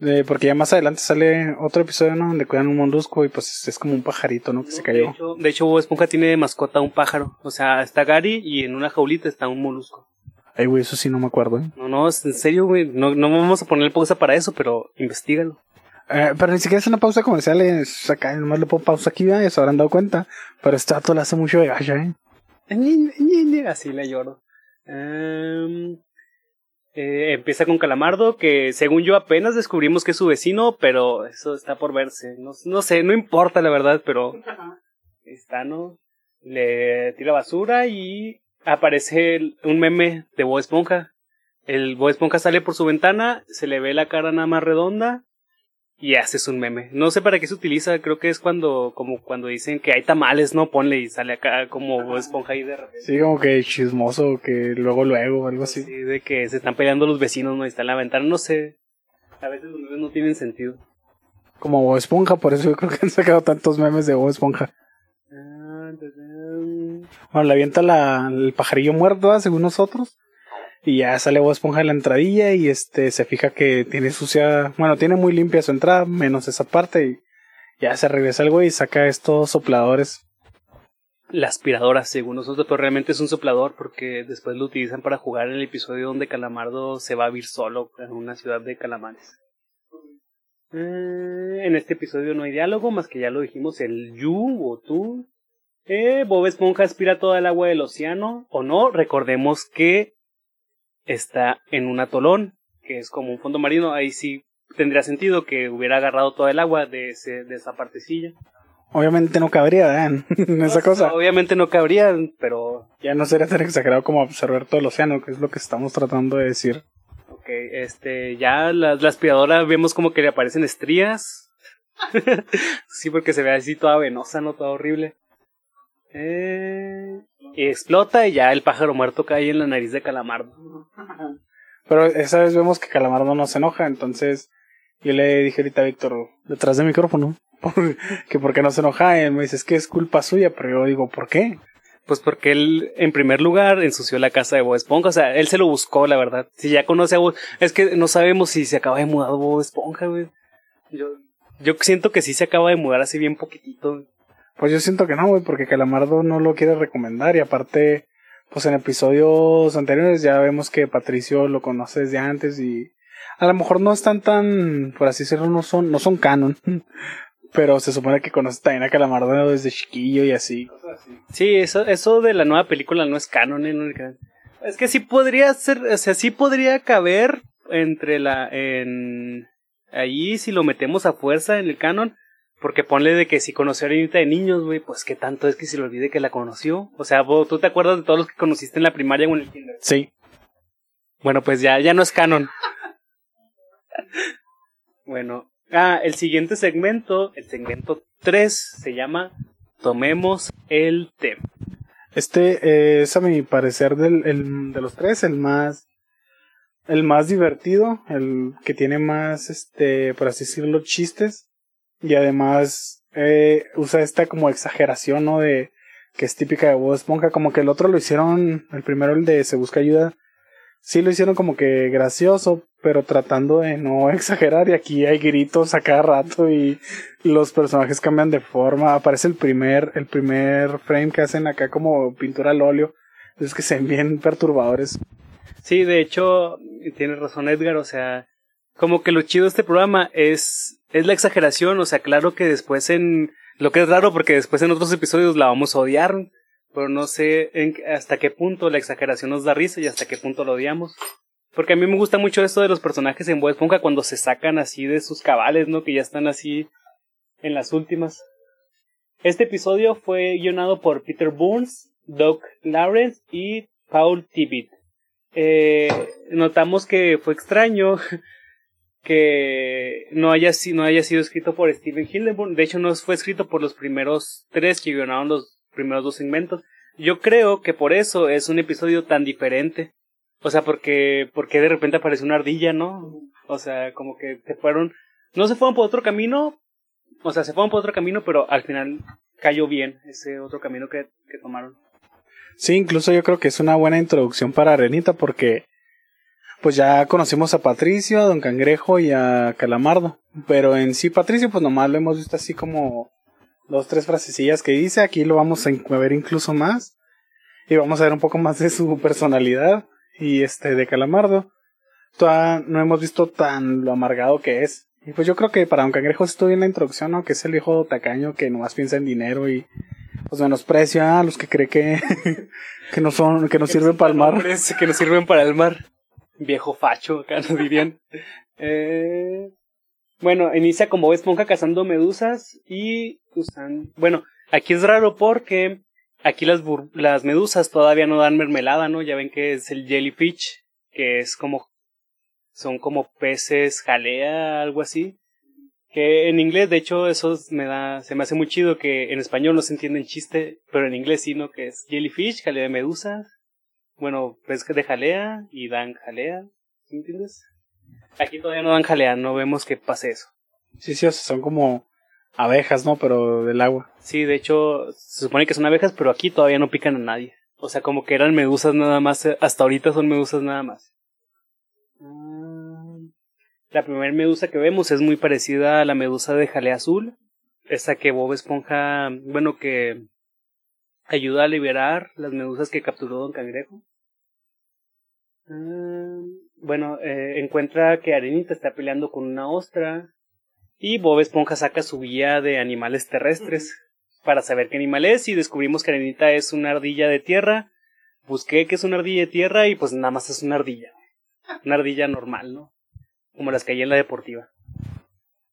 Eh, porque ya más adelante sale otro episodio, ¿no? Donde cuidan un molusco y pues es como un pajarito, ¿no? Que se cayó.
De hecho, de hecho, Bob Esponja tiene mascota un pájaro. O sea, está Gary y en una jaulita está un molusco.
Ay, güey, eso sí no me acuerdo, ¿eh?
No, no, en serio, güey. No, no vamos a poner pausa para eso, pero investigalo.
Eh, pero ni siquiera es una pausa comercial, es acá, nomás le pongo pausa aquí, ya se habrán dado cuenta. Pero este dato le hace mucho de gacha, ¿eh?
Así le lloro. Em, eh, empieza con Calamardo, que según yo apenas descubrimos que es su vecino, pero eso está por verse. No, no sé, no importa la verdad, pero está, ¿no? Le tira basura y aparece un meme de Bob Esponja. El Bob Esponja sale por su ventana, se le ve la cara nada más redonda y haces un meme. No sé para qué se utiliza, creo que es cuando como cuando dicen que hay tamales, ¿no? Ponle y sale acá como Esponja ahí de repente.
Sí, como que chismoso, que luego luego, algo así.
Sí, de que se están peleando los vecinos, ¿no? Y está en la ventana, no sé. A veces los memes no tienen sentido.
Como Bob Esponja, por eso yo creo que han sacado tantos memes de Bob Esponja. Ah, bueno, le avienta la, el pajarillo muerto, según nosotros. Y ya sale Bob Esponja de la entradilla y este se fija que tiene sucia, bueno, tiene muy limpia su entrada, menos esa parte y ya se regresa el güey y saca estos sopladores.
La aspiradora, según nosotros, pero realmente es un soplador porque después lo utilizan para jugar en el episodio donde Calamardo se va a vivir solo en una ciudad de calamares. Eh, en este episodio no hay diálogo, más que ya lo dijimos, el you o tú. Eh, Bob Esponja aspira toda el agua del océano, o no, recordemos que está en un atolón, que es como un fondo marino, ahí sí tendría sentido que hubiera agarrado toda el agua de, ese, de esa partecilla.
Obviamente no cabría ¿eh? en esa cosa.
Obviamente no cabría, pero...
Ya no sería tan exagerado como observar todo el océano, que es lo que estamos tratando de decir.
Ok, este, ya la, la aspiradora vemos como que le aparecen estrías. sí, porque se ve así toda venosa, ¿no? Toda horrible. Eh, y explota y ya el pájaro muerto cae en la nariz de Calamardo.
Pero esa vez vemos que Calamardo no se enoja, entonces yo le dije ahorita a Víctor, detrás del micrófono, que por qué no se enoja, y él me dice, es que es culpa suya, pero yo digo, ¿por qué?
Pues porque él, en primer lugar, ensució la casa de Bob Esponja. O sea, él se lo buscó, la verdad. Si ya conoce a Bob... Es que no sabemos si se acaba de mudar Bob Esponja, güey. Yo, yo siento que sí se acaba de mudar así bien poquitito.
Pues yo siento que no, güey, porque Calamardo no lo quiere recomendar y aparte, pues en episodios anteriores ya vemos que Patricio lo conoce desde antes y a lo mejor no están tan, por así decirlo, no son, no son canon. Pero se supone que conoce también a Calamardo desde chiquillo y así.
Sí, eso, eso de la nueva película no es canon, ¿eh? Es que sí podría ser, o sea, sí podría caber entre la, en, ahí si lo metemos a fuerza en el canon, porque ponle de que si conoció a Arenita de niños, güey, pues qué tanto es que se le olvide que la conoció. O sea, ¿tú te acuerdas de todos los que conociste en la primaria o en el kinder?
Sí.
Bueno, pues ya, ya no es canon. bueno. Ah, el siguiente segmento, el segmento 3, se llama Tomemos el té.
Este eh, es a mi parecer del, el, de los tres el más el más divertido, el que tiene más este, por así decirlo, chistes y además eh, usa esta como exageración, ¿no? De que es típica de Bob Esponja, como que el otro lo hicieron, el primero el de Se Busca Ayuda, sí lo hicieron como que gracioso, pero tratando de no exagerar y aquí hay gritos a cada rato y los personajes cambian de forma, aparece el primer, el primer frame que hacen acá como pintura al óleo, es que se ven bien perturbadores.
Sí, de hecho, tienes razón Edgar, o sea, como que lo chido de este programa es, es la exageración, o sea, claro que después en, lo que es raro porque después en otros episodios la vamos a odiar, pero no sé en, hasta qué punto la exageración nos da risa y hasta qué punto lo odiamos. Porque a mí me gusta mucho esto de los personajes en Bob Esponja cuando se sacan así de sus cabales, ¿no? Que ya están así en las últimas. Este episodio fue guionado por Peter Burns, Doug Lawrence y Paul Tibbett. Eh, notamos que fue extraño que no haya, no haya sido escrito por Steven Hildenburg. De hecho, no fue escrito por los primeros tres que guionaron los primeros dos segmentos. Yo creo que por eso es un episodio tan diferente. O sea, porque, porque de repente apareció una ardilla, ¿no? O sea, como que se fueron, no se fueron por otro camino, o sea, se fueron por otro camino, pero al final cayó bien ese otro camino que, que tomaron.
Sí, incluso yo creo que es una buena introducción para Arenita porque pues ya conocimos a Patricio, a Don Cangrejo y a Calamardo. Pero en sí, Patricio, pues nomás lo hemos visto así como dos, tres frasecillas que dice. Aquí lo vamos a ver incluso más. Y vamos a ver un poco más de su personalidad. Y este, de Calamardo. Todavía no hemos visto tan lo amargado que es. Y pues yo creo que para Don Cangrejo estuvo bien la introducción, ¿no? Que es el viejo tacaño que nomás piensa en dinero y pues menosprecia a los que cree que, que no son, que no sirven para el mar.
Que no sirven para el mar. Viejo facho, acá nos dirían. Eh, bueno, inicia como Esponja cazando medusas y usan. Bueno, aquí es raro porque aquí las, las medusas todavía no dan mermelada, ¿no? Ya ven que es el jellyfish, que es como. Son como peces jalea, algo así. Que en inglés, de hecho, eso me da, se me hace muy chido que en español no se entiende el chiste, pero en inglés sí, ¿no? Que es jellyfish, jalea de medusas. Bueno, pez de jalea y dan jalea, ¿sí entiendes? Aquí todavía no dan jalea, no vemos que pase eso.
Sí, sí, o sea, son como abejas, ¿no? Pero del agua.
Sí, de hecho, se supone que son abejas, pero aquí todavía no pican a nadie. O sea, como que eran medusas nada más, hasta ahorita son medusas nada más. Mm, la primera medusa que vemos es muy parecida a la medusa de jalea azul. Esa que Bob Esponja, bueno, que ayuda a liberar las medusas que capturó Don Cangrejo. Mm, bueno, eh, encuentra que Arenita está peleando con una ostra y Bob Esponja saca su guía de animales terrestres para saber qué animal es y descubrimos que Arenita es una ardilla de tierra. Busqué que es una ardilla de tierra y pues nada más es una ardilla. Una ardilla normal, ¿no? Como las que hay en la deportiva.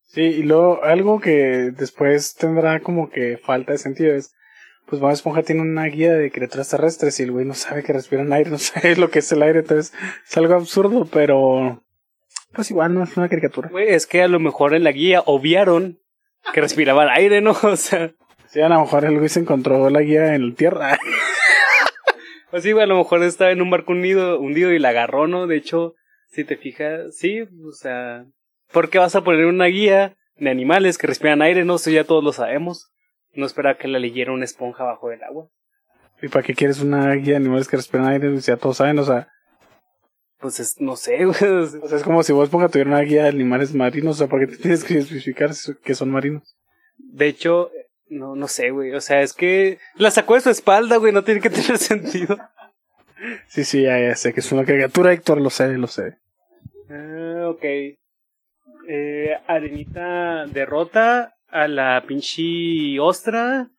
Sí, y luego algo que después tendrá como que falta de sentido es pues Bob Esponja tiene una guía de criaturas terrestres y el güey no sabe que respiran aire, no sabe lo que es el aire, entonces es algo absurdo, pero pues igual no es una caricatura.
Güey, es que a lo mejor en la guía obviaron que respiraban aire, ¿no? O sea.
Sí, a lo mejor el güey se encontró la guía en la tierra.
pues sí, güey, a lo mejor estaba en un barco hundido, hundido y la agarró, ¿no? De hecho, si te fijas, sí, o sea, ¿por qué vas a poner una guía de animales que respiran aire? No, eso ya todos lo sabemos. No espera que la leyera una esponja bajo el agua.
¿Y para qué quieres una guía de animales que respiran aire? Ya todos saben, o sea.
Pues es, no sé, güey.
O sea, es como si vos Esponja tuviera una guía de animales marinos, o sea, ¿por qué tienes que especificar que son marinos?
De hecho, no, no sé, güey. O sea, es que la sacó de su espalda, güey, no tiene que tener sentido.
Sí, sí, ya, ya sé que es una criatura, Héctor, lo sé, lo sé.
Ah, ok. Eh, Arenita derrota a la pinche ostra.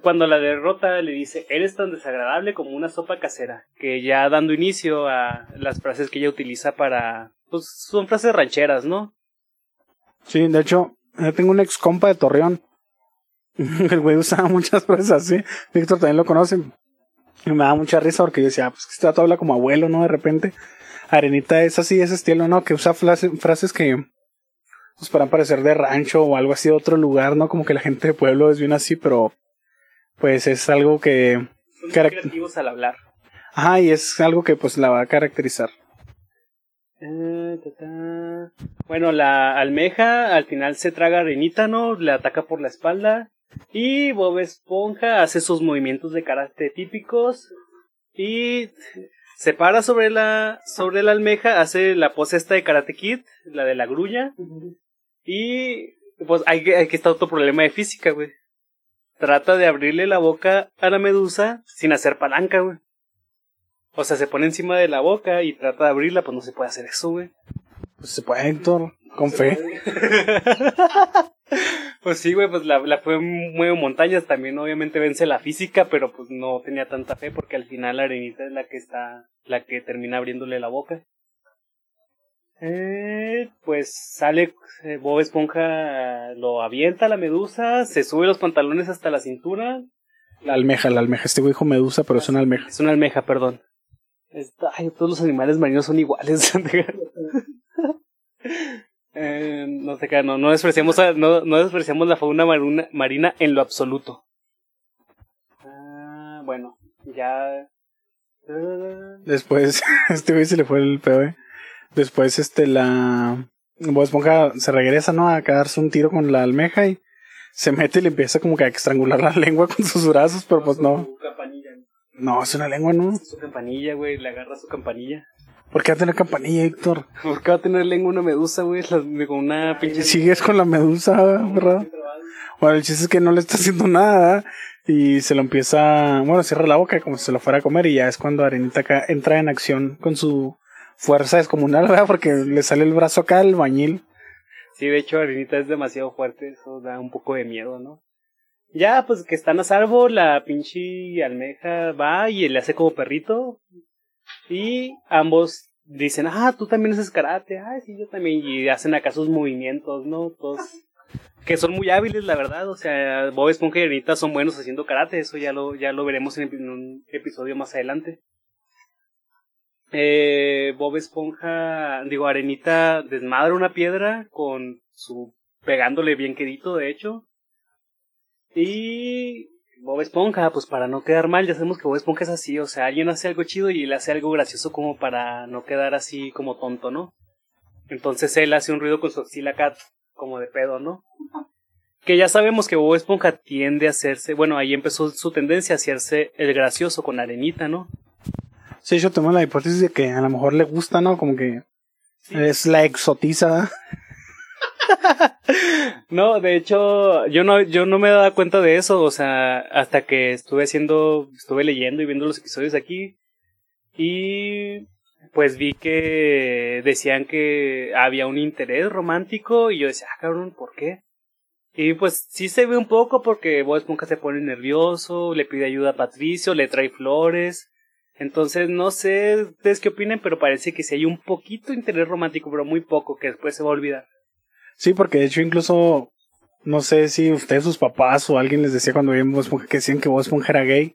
Cuando la derrota le dice, eres tan desagradable como una sopa casera. Que ya dando inicio a las frases que ella utiliza para... Pues son frases rancheras, ¿no?
Sí, de hecho, yo tengo un ex compa de Torreón. El güey usaba muchas frases así. Víctor también lo conoce. Y me da mucha risa porque yo decía, pues que este habla como abuelo, ¿no? De repente. Arenita es así, ese estilo, ¿no? Que usa frases que pues para parecer de rancho o algo así de otro lugar, ¿no? Como que la gente de pueblo es bien así, pero pues es algo que...
Son creativos al hablar.
Ajá, y es algo que pues la va a caracterizar.
Eh, bueno, la almeja al final se traga arenita, ¿no? Le ataca por la espalda. Y Bob Esponja hace sus movimientos de karate típicos. Y se para sobre la, sobre la almeja, hace la pose esta de Karate Kid, la de la grulla. Y pues hay, hay que estar otro problema de física, güey. Trata de abrirle la boca a la medusa sin hacer palanca, güey. O sea, se pone encima de la boca y trata de abrirla, pues no se puede hacer eso, güey.
Pues se puede, Héctor, con fe.
pues sí, güey, pues la, la fue mueve montañas, también obviamente vence la física, pero pues no tenía tanta fe porque al final la arenita es la que está, la que termina abriéndole la boca. Eh, pues sale eh, Bob Esponja, lo avienta la medusa, se sube los pantalones hasta la cintura.
La almeja, la almeja. Este güey dijo medusa, pero es una almeja.
Es una almeja, perdón. ay, todos los animales marinos son iguales. eh, no sé qué, no, no despreciamos, no, no despreciamos la fauna maruna, marina en lo absoluto. Ah, bueno, ya
Después, este güey se le fue el pedo, eh. Después, este, la. Bob Esponja se regresa, ¿no? A darse un tiro con la almeja y se mete y le empieza como que a estrangular la lengua con sus brazos, pero pues no. No, es una lengua, ¿no?
Su campanilla, güey, le agarra su campanilla.
¿Por qué va a tener campanilla, Héctor?
¿Por qué va a tener lengua una medusa, güey? Con una pinche...
Sigues con la medusa, ¿verdad? Bueno, el chiste es que no le está haciendo nada y se lo empieza, bueno, cierra la boca como si se lo fuera a comer y ya es cuando Arenita acá entra en acción con su fuerza descomunal, ¿verdad? Porque le sale el brazo acá al bañil.
Sí, de hecho, Arenita es demasiado fuerte, eso da un poco de miedo, ¿no? Ya, pues que están a salvo, la pinche almeja va y le hace como perrito. Y ambos dicen, ah, tú también haces karate, ah, sí, yo también. Y hacen acá sus movimientos, ¿no? Todos. Que son muy hábiles, la verdad. O sea, Bob Esponja y Arenita son buenos haciendo karate, eso ya lo, ya lo veremos en, en un episodio más adelante. Eh, Bob Esponja, digo, Arenita desmadra una piedra con su pegándole bien quedito, de hecho. Y Bob Esponja, pues para no quedar mal, ya sabemos que Bob Esponja es así, o sea, alguien hace algo chido y él hace algo gracioso como para no quedar así como tonto, ¿no? Entonces él hace un ruido con su axila cat, como de pedo, ¿no? Que ya sabemos que Bob Esponja tiende a hacerse, bueno, ahí empezó su tendencia a hacerse el gracioso con Arenita, ¿no?
Sí, yo tengo la hipótesis de que a lo mejor le gusta, ¿no? Como que es la exotiza.
No, de hecho, yo no, yo no me daba cuenta de eso, o sea, hasta que estuve haciendo, estuve leyendo y viendo los episodios aquí, y pues vi que decían que había un interés romántico, y yo decía, ah, cabrón, ¿por qué? Y pues sí se ve un poco porque Bob Esponja se pone nervioso, le pide ayuda a Patricio, le trae flores, entonces no sé ustedes qué opinen, pero parece que sí hay un poquito interés romántico, pero muy poco, que después se va a olvidar.
Sí, porque de hecho incluso no sé si ustedes, sus papás o alguien les decía cuando Esponja que decían que Bob Esponja era gay.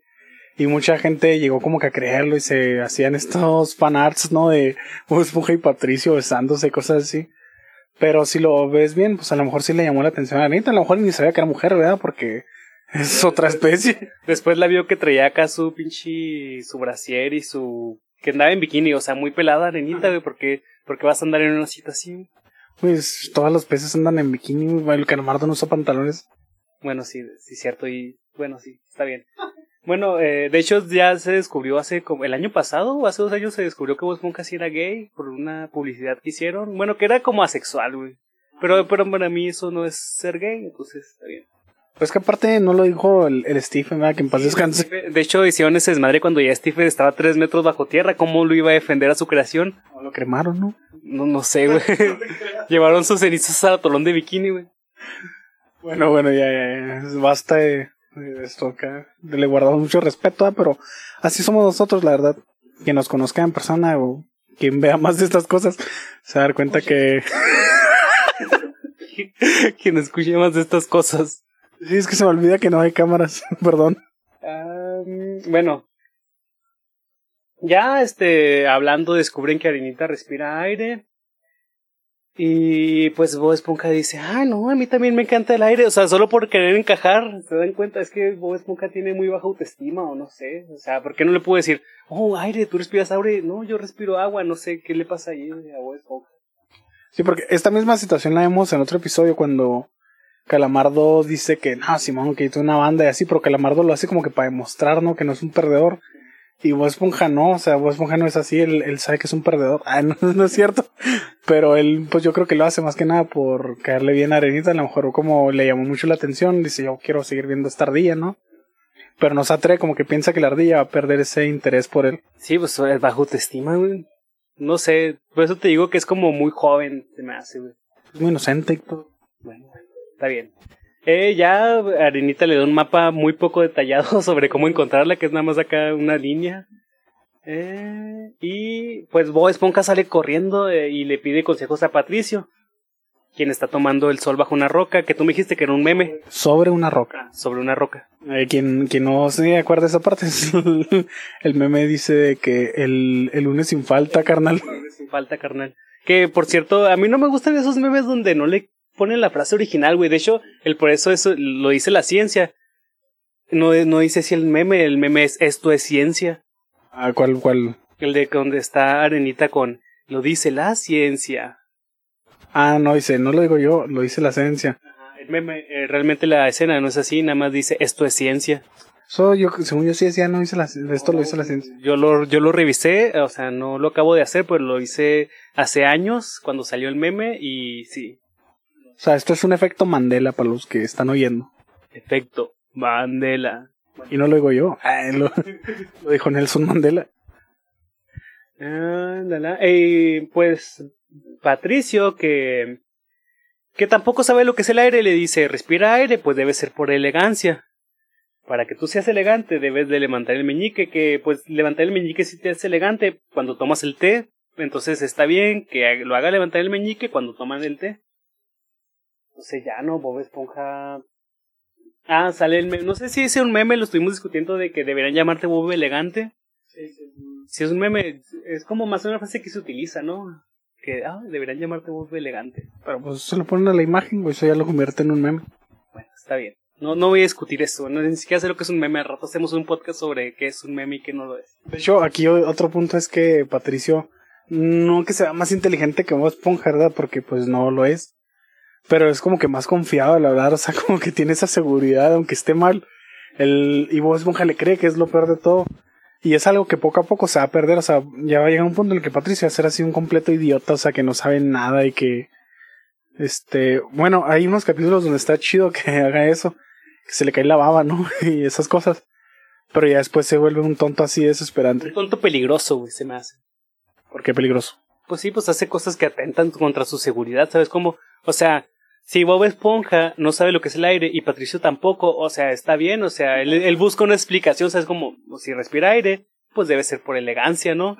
Y mucha gente llegó como que a creerlo y se hacían estos fanarts, ¿no? De Bob y Patricio besándose y cosas así. Pero si lo ves bien, pues a lo mejor sí le llamó la atención a Anita. A lo mejor ni sabía que era mujer, ¿verdad? Porque es otra especie.
Después la vio que traía acá su pinche, su brasier y su, que andaba en bikini, o sea, muy pelada arenita, güey, porque, porque vas a andar en una cita así.
Pues todos los peces andan en bikini, el calamardo no usa pantalones.
Bueno, sí, sí, cierto, y bueno, sí, está bien. Bueno, eh, de hecho ya se descubrió hace como el año pasado o hace dos años se descubrió que Bob Esponja sí era gay por una publicidad que hicieron. Bueno, que era como asexual, güey. Pero, pero para mí eso no es ser gay, entonces está bien.
Pues que aparte no lo dijo el, el Stephen, ¿verdad? Que en paz descanse.
De hecho, hicieron ese desmadre cuando ya Stephen estaba tres metros bajo tierra. ¿Cómo lo iba a defender a su creación?
No lo cremaron, ¿no?
No, no sé, güey. Llevaron sus cenizas al atolón de bikini, güey.
Bueno, bueno, ya, ya, ya. Basta de, de esto acá. Le guardamos mucho respeto, ¿ah? pero así somos nosotros, la verdad. Quien nos conozca en persona o quien vea más de estas cosas se va a dar cuenta que.
Quien escuche más de estas cosas.
Sí, es que se me olvida que no hay cámaras, perdón.
Um, bueno. Ya, este, hablando, descubren que Arenita respira aire. Y pues Bob Esponja dice, ah, no, a mí también me encanta el aire. O sea, solo por querer encajar, se dan cuenta, es que Bob Esponja tiene muy baja autoestima o no sé. O sea, ¿por qué no le puedo decir, oh, aire, tú respiras aire? No, yo respiro agua, no sé qué le pasa ahí a Bob Esponja.
Sí, porque esta misma situación la vemos en otro episodio cuando Calamardo dice que, no, Simón, que hizo una banda y así, pero Calamardo lo hace como que para demostrar, ¿no? Que no es un perdedor. Y Bob Esponja no, o sea, Bob Esponja no es así, él, él sabe que es un perdedor. Ah, no, no es cierto. Pero él, pues yo creo que lo hace más que nada por caerle bien a Arenita. A lo mejor como le llamó mucho la atención, dice, yo quiero seguir viendo esta ardilla, ¿no? Pero no se atreve, como que piensa que la ardilla va a perder ese interés por él.
Sí, pues es bajo autoestima, güey. No sé, por eso te digo que es como muy joven, se me hace, güey.
Es muy inocente y todo.
Bueno, está bien. Eh, ya Arenita le da un mapa muy poco detallado sobre cómo encontrarla, que es nada más acá una línea. Eh, y pues Bob Esponja sale corriendo eh, y le pide consejos a Patricio, quien está tomando el sol bajo una roca, que tú me dijiste que era un meme.
Sobre una roca.
Sobre una roca.
Eh, quien, quien no se acuerda de esa parte, el, el meme dice que el, el lunes sin falta, carnal.
Sin falta, carnal. Que por cierto, a mí no me gustan esos memes donde no le ponen la frase original, güey. De hecho, el por eso eso lo dice la ciencia. No, no dice si el meme, el meme es esto es ciencia.
Ah, ¿Cuál, cuál?
El de donde está Arenita con lo dice la ciencia.
Ah, no, dice, no lo digo yo, lo dice la ciencia.
El meme, eh, realmente la escena no es así, nada más dice esto es ciencia.
So, yo, según yo sí decía, no dice la, esto lo dice la ciencia.
Yo lo, yo lo revisé, o sea, no lo acabo de hacer, pero lo hice hace años cuando salió el meme y sí.
O sea, esto es un efecto Mandela para los que están oyendo.
Efecto Mandela.
Y no lo digo yo, ah, lo, lo dijo Nelson Mandela.
Ándala. Eh, pues Patricio, que, que tampoco sabe lo que es el aire, le dice, respira aire, pues debe ser por elegancia. Para que tú seas elegante, debes de levantar el meñique, que pues levantar el meñique si te hace elegante cuando tomas el té. Entonces está bien que lo haga levantar el meñique cuando toman el té. Entonces ya no, Bob Esponja... Ah, sale el meme. No sé si es un meme, lo estuvimos discutiendo de que deberían llamarte Bob Elegante. Sí, sí, Si es un meme, es como más una frase que se utiliza, ¿no? Que, ah, deberían llamarte Bob Elegante.
Pero pues se lo ponen a la imagen, güey, eso ya lo convierte en un meme.
Bueno, está bien. No, no voy a discutir eso, no, ni siquiera sé lo que es un meme. Al rato hacemos un podcast sobre qué es un meme y qué no lo es.
De hecho, aquí otro punto es que Patricio, no que sea más inteligente que Bob Esponja, ¿verdad? Porque pues no lo es. Pero es como que más confiado al hablar, o sea, como que tiene esa seguridad, aunque esté mal. El, y Bob Esponja le cree que es lo peor de todo. Y es algo que poco a poco se va a perder, o sea, ya va a llegar un punto en el que Patricio va a ser así un completo idiota, o sea, que no sabe nada y que... Este, bueno, hay unos capítulos donde está chido que haga eso que se le cae la baba, ¿no? y esas cosas. Pero ya después se vuelve un tonto así desesperante.
Un tonto peligroso, güey, se me hace.
¿Por qué peligroso?
Pues sí, pues hace cosas que atentan contra su seguridad, ¿sabes cómo? O sea, si Bob Esponja no sabe lo que es el aire y Patricio tampoco, o sea, está bien, o sea, él, busca una explicación, ¿sabes? Como, si respira aire, pues debe ser por elegancia, ¿no?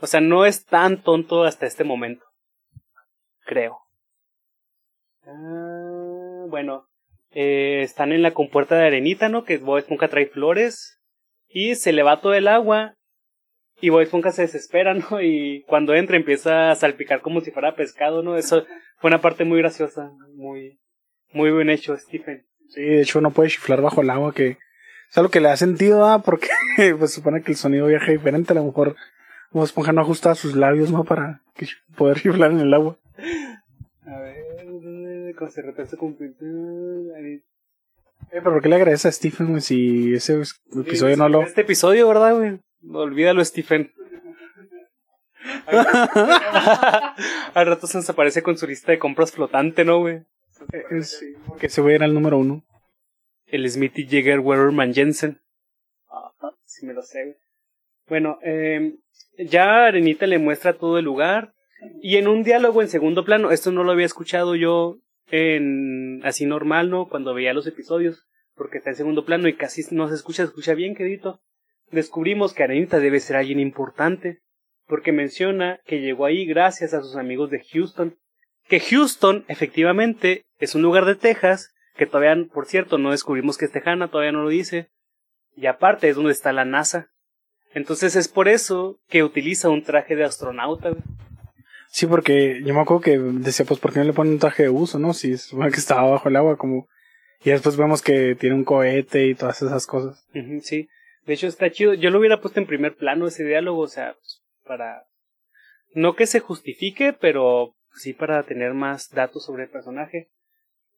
O sea, no es tan tonto hasta este momento. Creo. Ah, bueno, eh, están en la compuerta de arenita, ¿no? Que Bob Esponja trae flores. Y se le va todo el agua. Y Bob Esponja se desespera, ¿no? Y cuando entra empieza a salpicar como si fuera pescado, ¿no? Eso fue una parte muy graciosa. Muy, muy bien hecho, Stephen.
Sí, de hecho no puede chiflar bajo el agua, que es algo que le da sentido, ¿ah? Porque pues supone que el sonido viaja diferente. A lo mejor Bob Esponja no ajusta sus labios, ¿no? Para poder chiflar en el agua.
A ver con se retrasa con... Eh,
pero ¿por qué le agradece a Stephen, güey, si ese episodio no lo...
Este episodio, ¿verdad, güey? Olvídalo, Stephen. Al rato se desaparece con su lista de compras flotante, ¿no, güey?
Sí, que ese güey era el número uno.
El Smithy Jagger Wererman Jensen. Ah, sí me lo sé, güey. Bueno, eh, ya Arenita le muestra todo el lugar. Y en un diálogo en segundo plano, esto no lo había escuchado yo en así normal, ¿no? Cuando veía los episodios, porque está en segundo plano y casi no se escucha, se escucha bien, querido. Descubrimos que Arenita debe ser alguien importante, porque menciona que llegó ahí gracias a sus amigos de Houston. Que Houston, efectivamente, es un lugar de Texas, que todavía, por cierto, no descubrimos que es tejana, todavía no lo dice. Y aparte es donde está la NASA. Entonces es por eso que utiliza un traje de astronauta.
Sí, porque yo me acuerdo que decía, pues, ¿por qué no le ponen un traje de uso, no? Si es que estaba bajo el agua, como. Y después vemos que tiene un cohete y todas esas cosas.
sí. De hecho, está chido. Yo lo hubiera puesto en primer plano ese diálogo, o sea, pues, para. No que se justifique, pero sí para tener más datos sobre el personaje.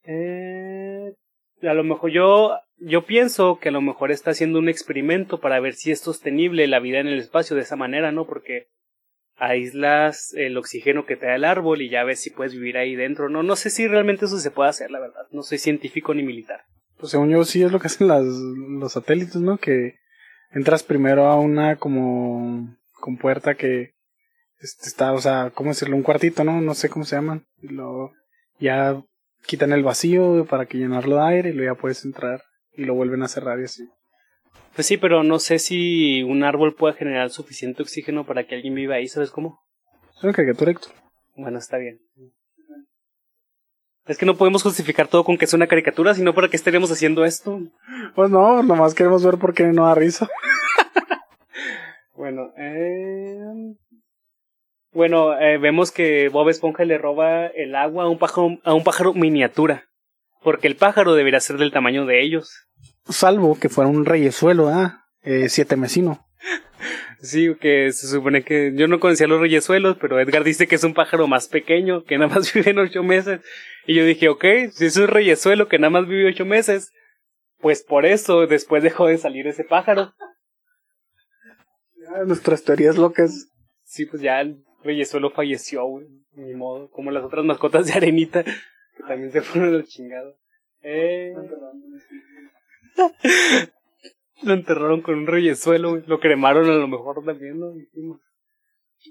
Eh, a lo mejor yo, yo pienso que a lo mejor está haciendo un experimento para ver si es sostenible la vida en el espacio de esa manera, ¿no? Porque aíslas el oxígeno que te da el árbol y ya ves si puedes vivir ahí dentro. No, no sé si realmente eso se puede hacer, la verdad. No soy científico ni militar.
Pues según yo sí es lo que hacen las, los satélites, ¿no? Que entras primero a una como compuerta que este, está, o sea, ¿cómo decirlo? Un cuartito, ¿no? No sé cómo se llaman. Y luego ya quitan el vacío para que llenarlo de aire y luego ya puedes entrar y lo vuelven a cerrar y así.
Pues sí, pero no sé si un árbol puede generar suficiente oxígeno para que alguien viva ahí, ¿sabes cómo?
Es una caricatura, Héctor.
Bueno, está bien. Es que no podemos justificar todo con que es una caricatura, sino para qué estaríamos haciendo esto.
Pues no, nomás queremos ver por qué no da risa.
bueno, eh... Bueno, eh, vemos que Bob Esponja le roba el agua a un pájaro, a un pájaro miniatura. Porque el pájaro debería ser del tamaño de ellos
salvo que fuera un reyesuelo, ¿ah? Eh, siete mesino.
Sí, que se supone que yo no conocía los reyesuelos, pero Edgar dice que es un pájaro más pequeño, que nada más vive en ocho meses. Y yo dije, ok, si es un reyesuelo que nada más vive ocho meses, pues por eso después dejó de salir ese pájaro.
nuestras teorías locas.
Sí, pues ya el reyesuelo falleció, güey. Ni modo. Como las otras mascotas de arenita, que también se fueron los chingados. Eh. Lo enterraron con un reyesuelo, güey. Lo cremaron a lo mejor también, ¿no?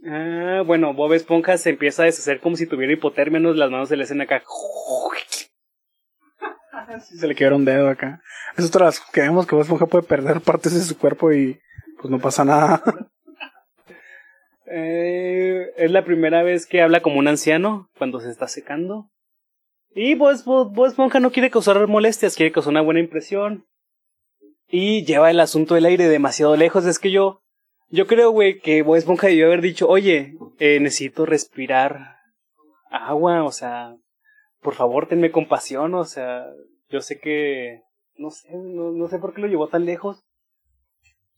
Ah, bueno, Bob Esponja se empieza a deshacer como si tuviera hipotermia, ¿no? las manos se le hacen acá.
se le quedó un dedo acá. Es otra las que vemos que Bob Esponja puede perder partes de su cuerpo y pues no pasa nada.
eh, es la primera vez que habla como un anciano cuando se está secando. Y Bob, Bob Esponja no quiere causar molestias, quiere causar una buena impresión. Y lleva el asunto del aire demasiado lejos. Es que yo, yo creo, güey, que Bob Esponja debió haber dicho, oye, eh, necesito respirar agua, o sea, por favor, tenme compasión, o sea, yo sé que, no sé, no, no sé por qué lo llevó tan lejos.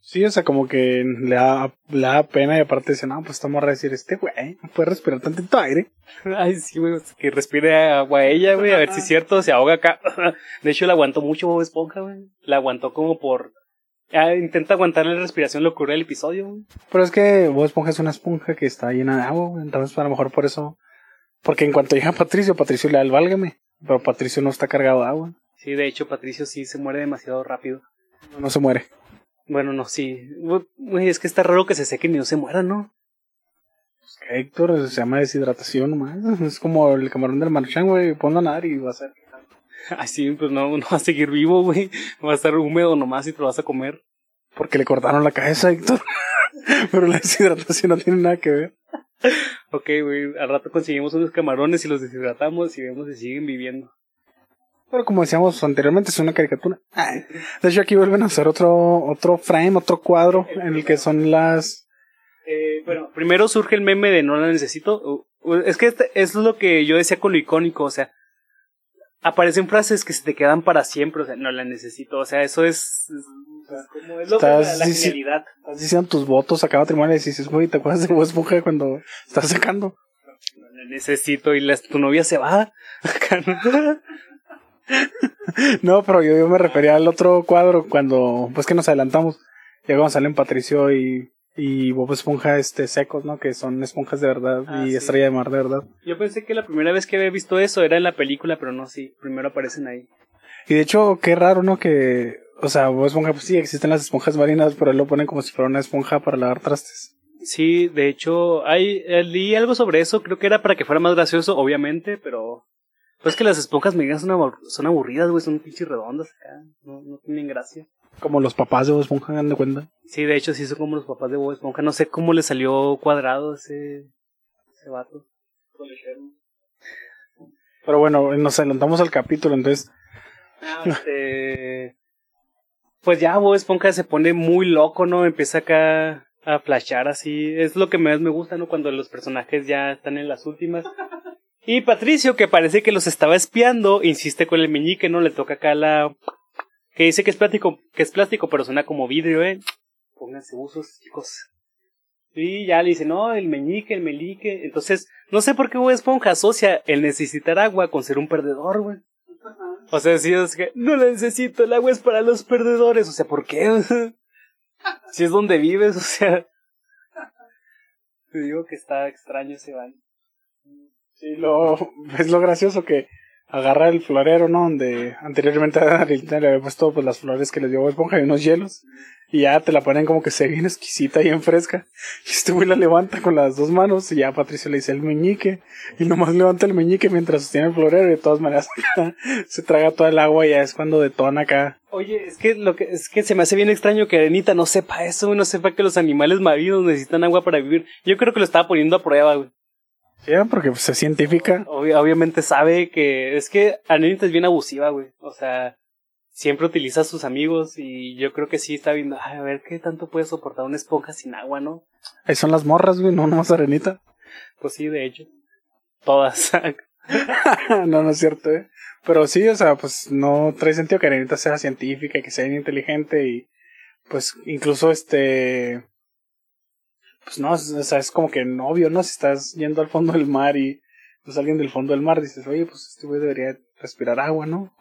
Sí, o sea, como que le da, le da pena y aparte dice, no, pues estamos a decir, este güey no puede respirar tantito aire.
Ay, sí, güey, que respire agua ella, güey, a ver si es cierto, se ahoga acá. De hecho, la aguantó mucho Bob Esponja, güey. La aguantó como por... Ah, intenta aguantar la respiración lo que el episodio, güey.
Pero es que Bob Esponja es una esponja que está llena de agua, güey. Entonces, a lo mejor por eso... Porque en cuanto llega Patricio, Patricio le da el válgame. Pero Patricio no está cargado de agua.
Sí, de hecho, Patricio sí se muere demasiado rápido.
no se muere.
Bueno, no, sí. es que está raro que se sequen y no se mueran, ¿no?
Pues Héctor, se llama deshidratación nomás. Es como el camarón del marchán, güey. Ponlo a nadar y va a ser.
Ay, sí, pues no, no va a seguir vivo, güey. Va a estar húmedo nomás y te lo vas a comer.
Porque le cortaron la cabeza, Héctor. Pero la deshidratación no tiene nada que ver.
ok, güey. Al rato conseguimos unos camarones y los deshidratamos y vemos si siguen viviendo.
Pero como decíamos anteriormente, es una caricatura. De hecho, aquí vuelven a hacer otro, otro frame, otro cuadro en el que son las.
Eh, bueno, primero surge el meme de no la necesito. Es que este, es lo que yo decía con lo icónico, o sea, aparecen frases que se te quedan para siempre, o sea, no la necesito, o sea, eso es. como es lo
estás, la, Estás diciendo tus votos acá matrimonio y dices, güey, ¿te acuerdas de vos, mujer, cuando estás sacando?
No la necesito y tu novia se va.
no, pero yo, me refería al otro cuadro cuando, pues que nos adelantamos. Cuando salen Patricio y, y Bob Esponja este, secos, ¿no? Que son esponjas de verdad ah, y Estrella de Mar de verdad.
Yo pensé que la primera vez que había visto eso era en la película, pero no, sí, primero aparecen ahí.
Y de hecho, qué raro, ¿no? Que, o sea, Bob Esponja, pues sí, existen las esponjas marinas, pero él lo ponen como si fuera una esponja para lavar trastes.
Sí, de hecho, hay, leí algo sobre eso, creo que era para que fuera más gracioso, obviamente, pero pues que las esponjas medianas son, son aburridas, güey, son pinches redondas acá, no, no tienen gracia.
Como los papás de Bob Esponja, ¿dan de cuenta?
Sí, de hecho sí son como los papás de Bob Esponja, no sé cómo le salió cuadrado ese, ese vato.
Pero bueno, nos adelantamos al capítulo, entonces...
Ah, este... Pues ya Bob Esponja se pone muy loco, ¿no? Empieza acá a flashar así. Es lo que más me gusta, ¿no? Cuando los personajes ya están en las últimas. Y Patricio, que parece que los estaba espiando, insiste con el meñique, ¿no? Le toca acá la... Que dice que es plástico, que es plástico, pero suena como vidrio, ¿eh? Pónganse usos, chicos. Y ya le dice, no, el meñique, el melique. Entonces, no sé por qué Bob Esponja asocia el necesitar agua con ser un perdedor, güey. O sea, si es que no la necesito, el agua es para los perdedores. O sea, ¿por qué? si es donde vives, o sea. Te digo que está extraño ese baño.
Sí, lo, es lo gracioso que agarra el florero, ¿no? Donde anteriormente a le había puesto pues, las flores que le dio Esponja y unos hielos. Y ya te la ponen como que se bien exquisita y en fresca. Y este güey la levanta con las dos manos y ya Patricio le dice el meñique. Y nomás levanta el meñique mientras sostiene el florero y de todas maneras se traga toda el agua y ya es cuando detona acá.
Oye, es que lo que es que se me hace bien extraño que Arenita no sepa eso, no sepa que los animales marinos necesitan agua para vivir. Yo creo que lo estaba poniendo a prueba, güey.
Sí, porque pues, es científica.
obviamente sabe que es que Anita es bien abusiva, güey. O sea, siempre utiliza a sus amigos y yo creo que sí está viendo, a ver qué tanto puede soportar una esponja sin agua, ¿no?
Ahí son las morras, güey, no nomás Arenita.
Pues sí, de hecho. Todas.
no, no es cierto, ¿eh? Pero sí, o sea, pues no trae sentido que Arenita sea científica, y que sea inteligente y pues incluso este pues no, o sea, es como que no obvio, ¿no? Si estás yendo al fondo del mar y pues alguien del fondo del mar dices, oye, pues este güey debería respirar agua, ¿no?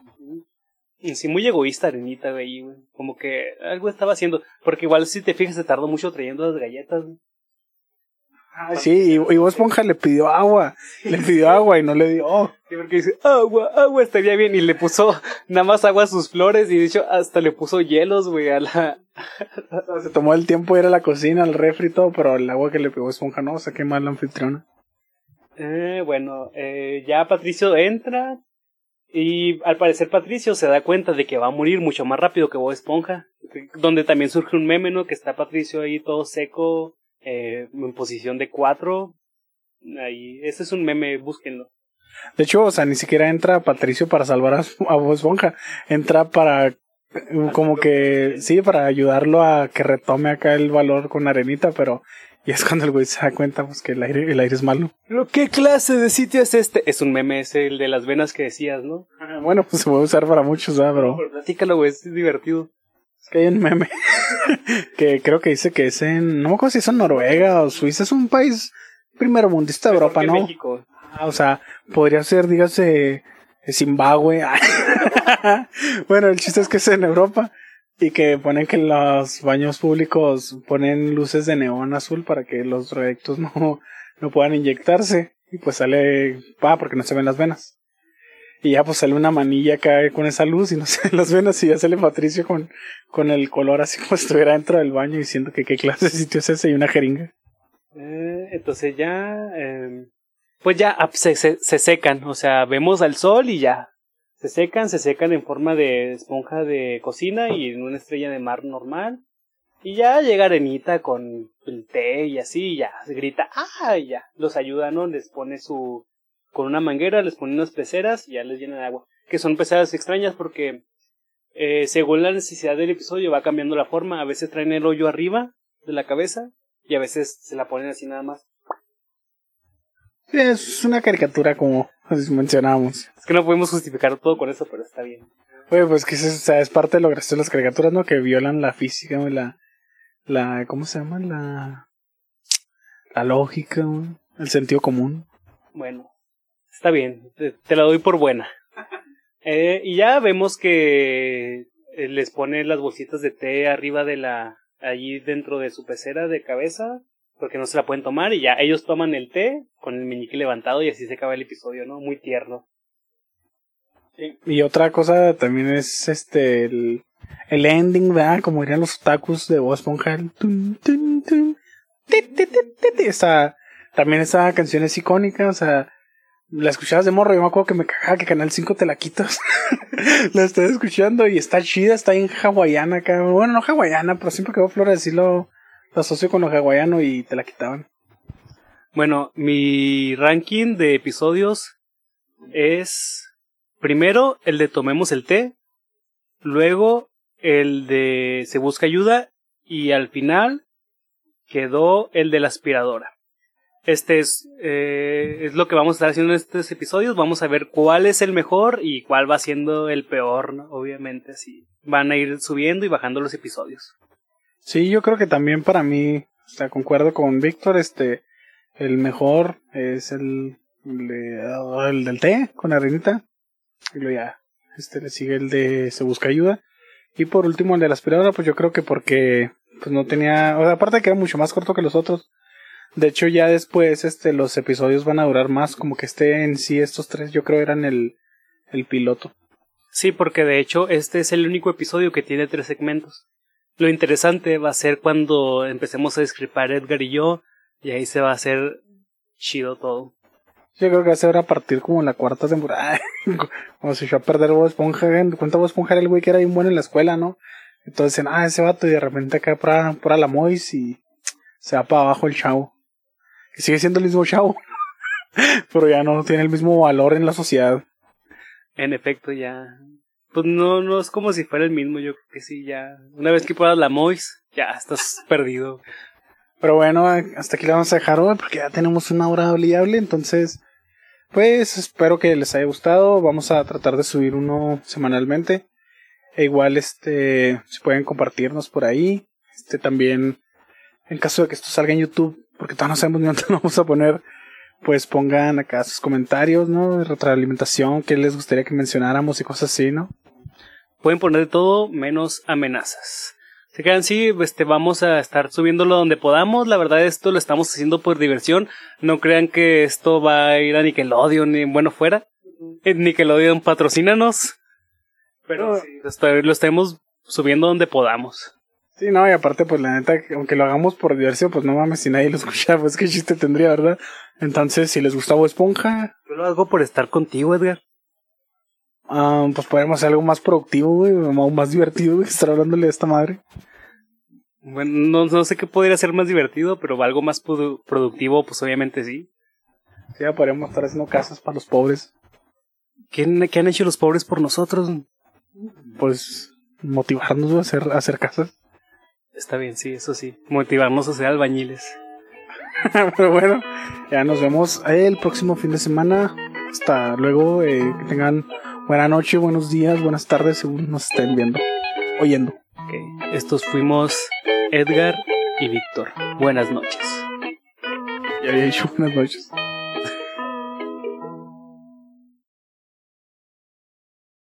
Sí, muy egoísta Arenita, güey. Como que algo estaba haciendo. Porque igual si te fijas se tardó mucho trayendo las galletas.
Ah, sí, y, y Bob Esponja le pidió agua, le pidió agua y no le dio.
Sí, porque dice, agua, agua, estaría bien. Y le puso nada más agua a sus flores y de hecho hasta le puso hielos, güey, a la...
Se tomó el tiempo de ir a la cocina, al refri y todo, pero el agua que le pegó Esponja no, o sea, qué mal la anfitriona.
Eh, bueno, eh, ya Patricio entra y al parecer Patricio se da cuenta de que va a morir mucho más rápido que Bob Esponja. Donde también surge un meme, ¿no? Que está Patricio ahí todo seco, eh, en posición de cuatro. Ahí, ese es un meme, búsquenlo.
De hecho, o sea, ni siquiera entra Patricio para salvar a, a Bob Esponja, entra para eh, como que sí, para ayudarlo a que retome acá el valor con arenita, pero y es cuando el güey se da cuenta pues que el aire, el aire es malo.
¿Pero qué clase de sitio es este? Es un meme, es el de las venas que decías, ¿no?
Bueno, pues se puede usar para muchos, ¿verdad, bro?
Platícalo, güey, es divertido.
Es que hay un meme que creo que dice que es en, no me acuerdo si es en Noruega o Suiza, es un país primero mundista de Europa, ¿no?
México.
Ah, o sea, podría ser, dígase, Zimbabue. bueno, el chiste es que es en Europa y que ponen que los baños públicos ponen luces de neón azul para que los rectos no, no puedan inyectarse. Y pues sale, va, porque no se ven las venas. Y ya pues sale una manilla acá con esa luz y no ven las ya sale Patricio con, con el color así como estuviera dentro del baño diciendo que qué clase de sitio es ese y una jeringa.
Eh, entonces ya, eh, pues ya ah, se, se, se secan, o sea, vemos al sol y ya. Se secan, se secan en forma de esponja de cocina y en una estrella de mar normal. Y ya llega Arenita con el té y así, y ya se grita, ¡ah! Y ya los ayuda, ¿no? Les pone su. Con una manguera, les pone unas peceras y ya les llena de agua. Que son peceras extrañas porque, eh, según la necesidad del episodio, va cambiando la forma. A veces traen el hoyo arriba de la cabeza y a veces se la ponen así nada más.
Sí, es una caricatura como mencionábamos.
Es que no podemos justificar todo con eso, pero está bien.
Oye, pues que es, o sea, es parte de lo gracioso de las caricaturas, ¿no? Que violan la física, la, la, ¿cómo se llama? La, la lógica, el sentido común.
Bueno, está bien, te, te la doy por buena. Eh, y ya vemos que eh, les pone las bolsitas de té arriba de la, allí dentro de su pecera de cabeza, porque no se la pueden tomar y ya ellos toman el té con el meñique levantado y así se acaba el episodio, ¿no? Muy tierno.
Y otra cosa también es este, el, el ending, ¿verdad? Como dirían los otakus de Bob Esponja, también esa canción es icónica, o sea, la escuchabas de morro, yo me acuerdo que me cagaba que Canal 5 te la quitas. la estoy escuchando y está chida, está en hawaiana acá. Bueno, no hawaiana, pero siempre que veo Flores así lo, lo asocio con lo hawaiano y te la quitaban.
Bueno, mi ranking de episodios es primero el de tomemos el té, luego el de se busca ayuda y al final quedó el de la aspiradora. Este es, eh, es lo que vamos a estar haciendo en estos episodios. Vamos a ver cuál es el mejor y cuál va siendo el peor, ¿no? Obviamente, así. Van a ir subiendo y bajando los episodios.
Sí, yo creo que también para mí, o sea, concuerdo con Víctor, este, el mejor es el, de- el del té con arenita. Y luego ya, este le sigue el de se busca ayuda. Y por último el de la aspiradora, pues yo creo que porque pues no tenía, o sea, aparte que era mucho más corto que los otros. De hecho ya después este los episodios van a durar más, como que este en sí estos tres yo creo eran el el piloto.
Sí, porque de hecho este es el único episodio que tiene tres segmentos. Lo interesante va a ser cuando empecemos a descripar Edgar y yo, y ahí se va a hacer chido todo.
Yo creo que va a ser a partir como la cuarta temporada. como se echó a perder Bob Esponja. ¿Cuánto Bob Esponja era el güey que era bien bueno en la escuela, no? Entonces dicen, ah, ese vato, y de repente acá para, para la Mois y se va para abajo el chavo. Sigue siendo el mismo chavo. Pero ya no tiene el mismo valor en la sociedad.
En efecto, ya. Pues no, no es como si fuera el mismo, yo creo que sí, ya. Una vez que puedas la Mois, ya estás perdido.
Pero bueno, hasta aquí le vamos a dejar hoy porque ya tenemos una hora hable. Entonces, pues espero que les haya gustado. Vamos a tratar de subir uno semanalmente. E igual, este, si pueden compartirnos por ahí. Este también, en caso de que esto salga en YouTube, porque todavía no sabemos ni dónde vamos a poner, pues pongan acá sus comentarios, ¿no? De retroalimentación, qué les gustaría que mencionáramos y cosas así, ¿no?
Pueden poner de todo menos amenazas. Se quedan así, este, vamos a estar subiéndolo donde podamos. La verdad, esto lo estamos haciendo por diversión. No crean que esto va a ir a Nickelodeon ni bueno fuera. Nickelodeon, patrocínanos. Pero sí, lo, está- lo estamos subiendo donde podamos.
Sí, no, y aparte, pues la neta, aunque lo hagamos por diversión, pues no mames, si nadie lo escucha, pues qué chiste tendría, ¿verdad? Entonces, si les gusta Bob Esponja,
Yo lo hago por estar contigo, Edgar.
ah, pues podemos hacer algo más productivo, güey, o más divertido, güey, estar hablándole de esta madre.
Bueno, no, no sé qué podría ser más divertido, pero algo más produ- productivo, pues obviamente sí.
Sí, ya podríamos estar haciendo casas para los pobres.
¿Qué, qué han hecho los pobres por nosotros?
Pues motivarnos a hacer, a hacer casas.
Está bien, sí, eso sí. Motivarnos a ser albañiles.
Pero bueno, ya nos vemos el próximo fin de semana. Hasta luego, eh, que tengan buena noche, buenos días, buenas tardes, según nos estén viendo, oyendo.
Ok, Estos fuimos Edgar y Víctor. Buenas noches.
Ya había dicho buenas noches.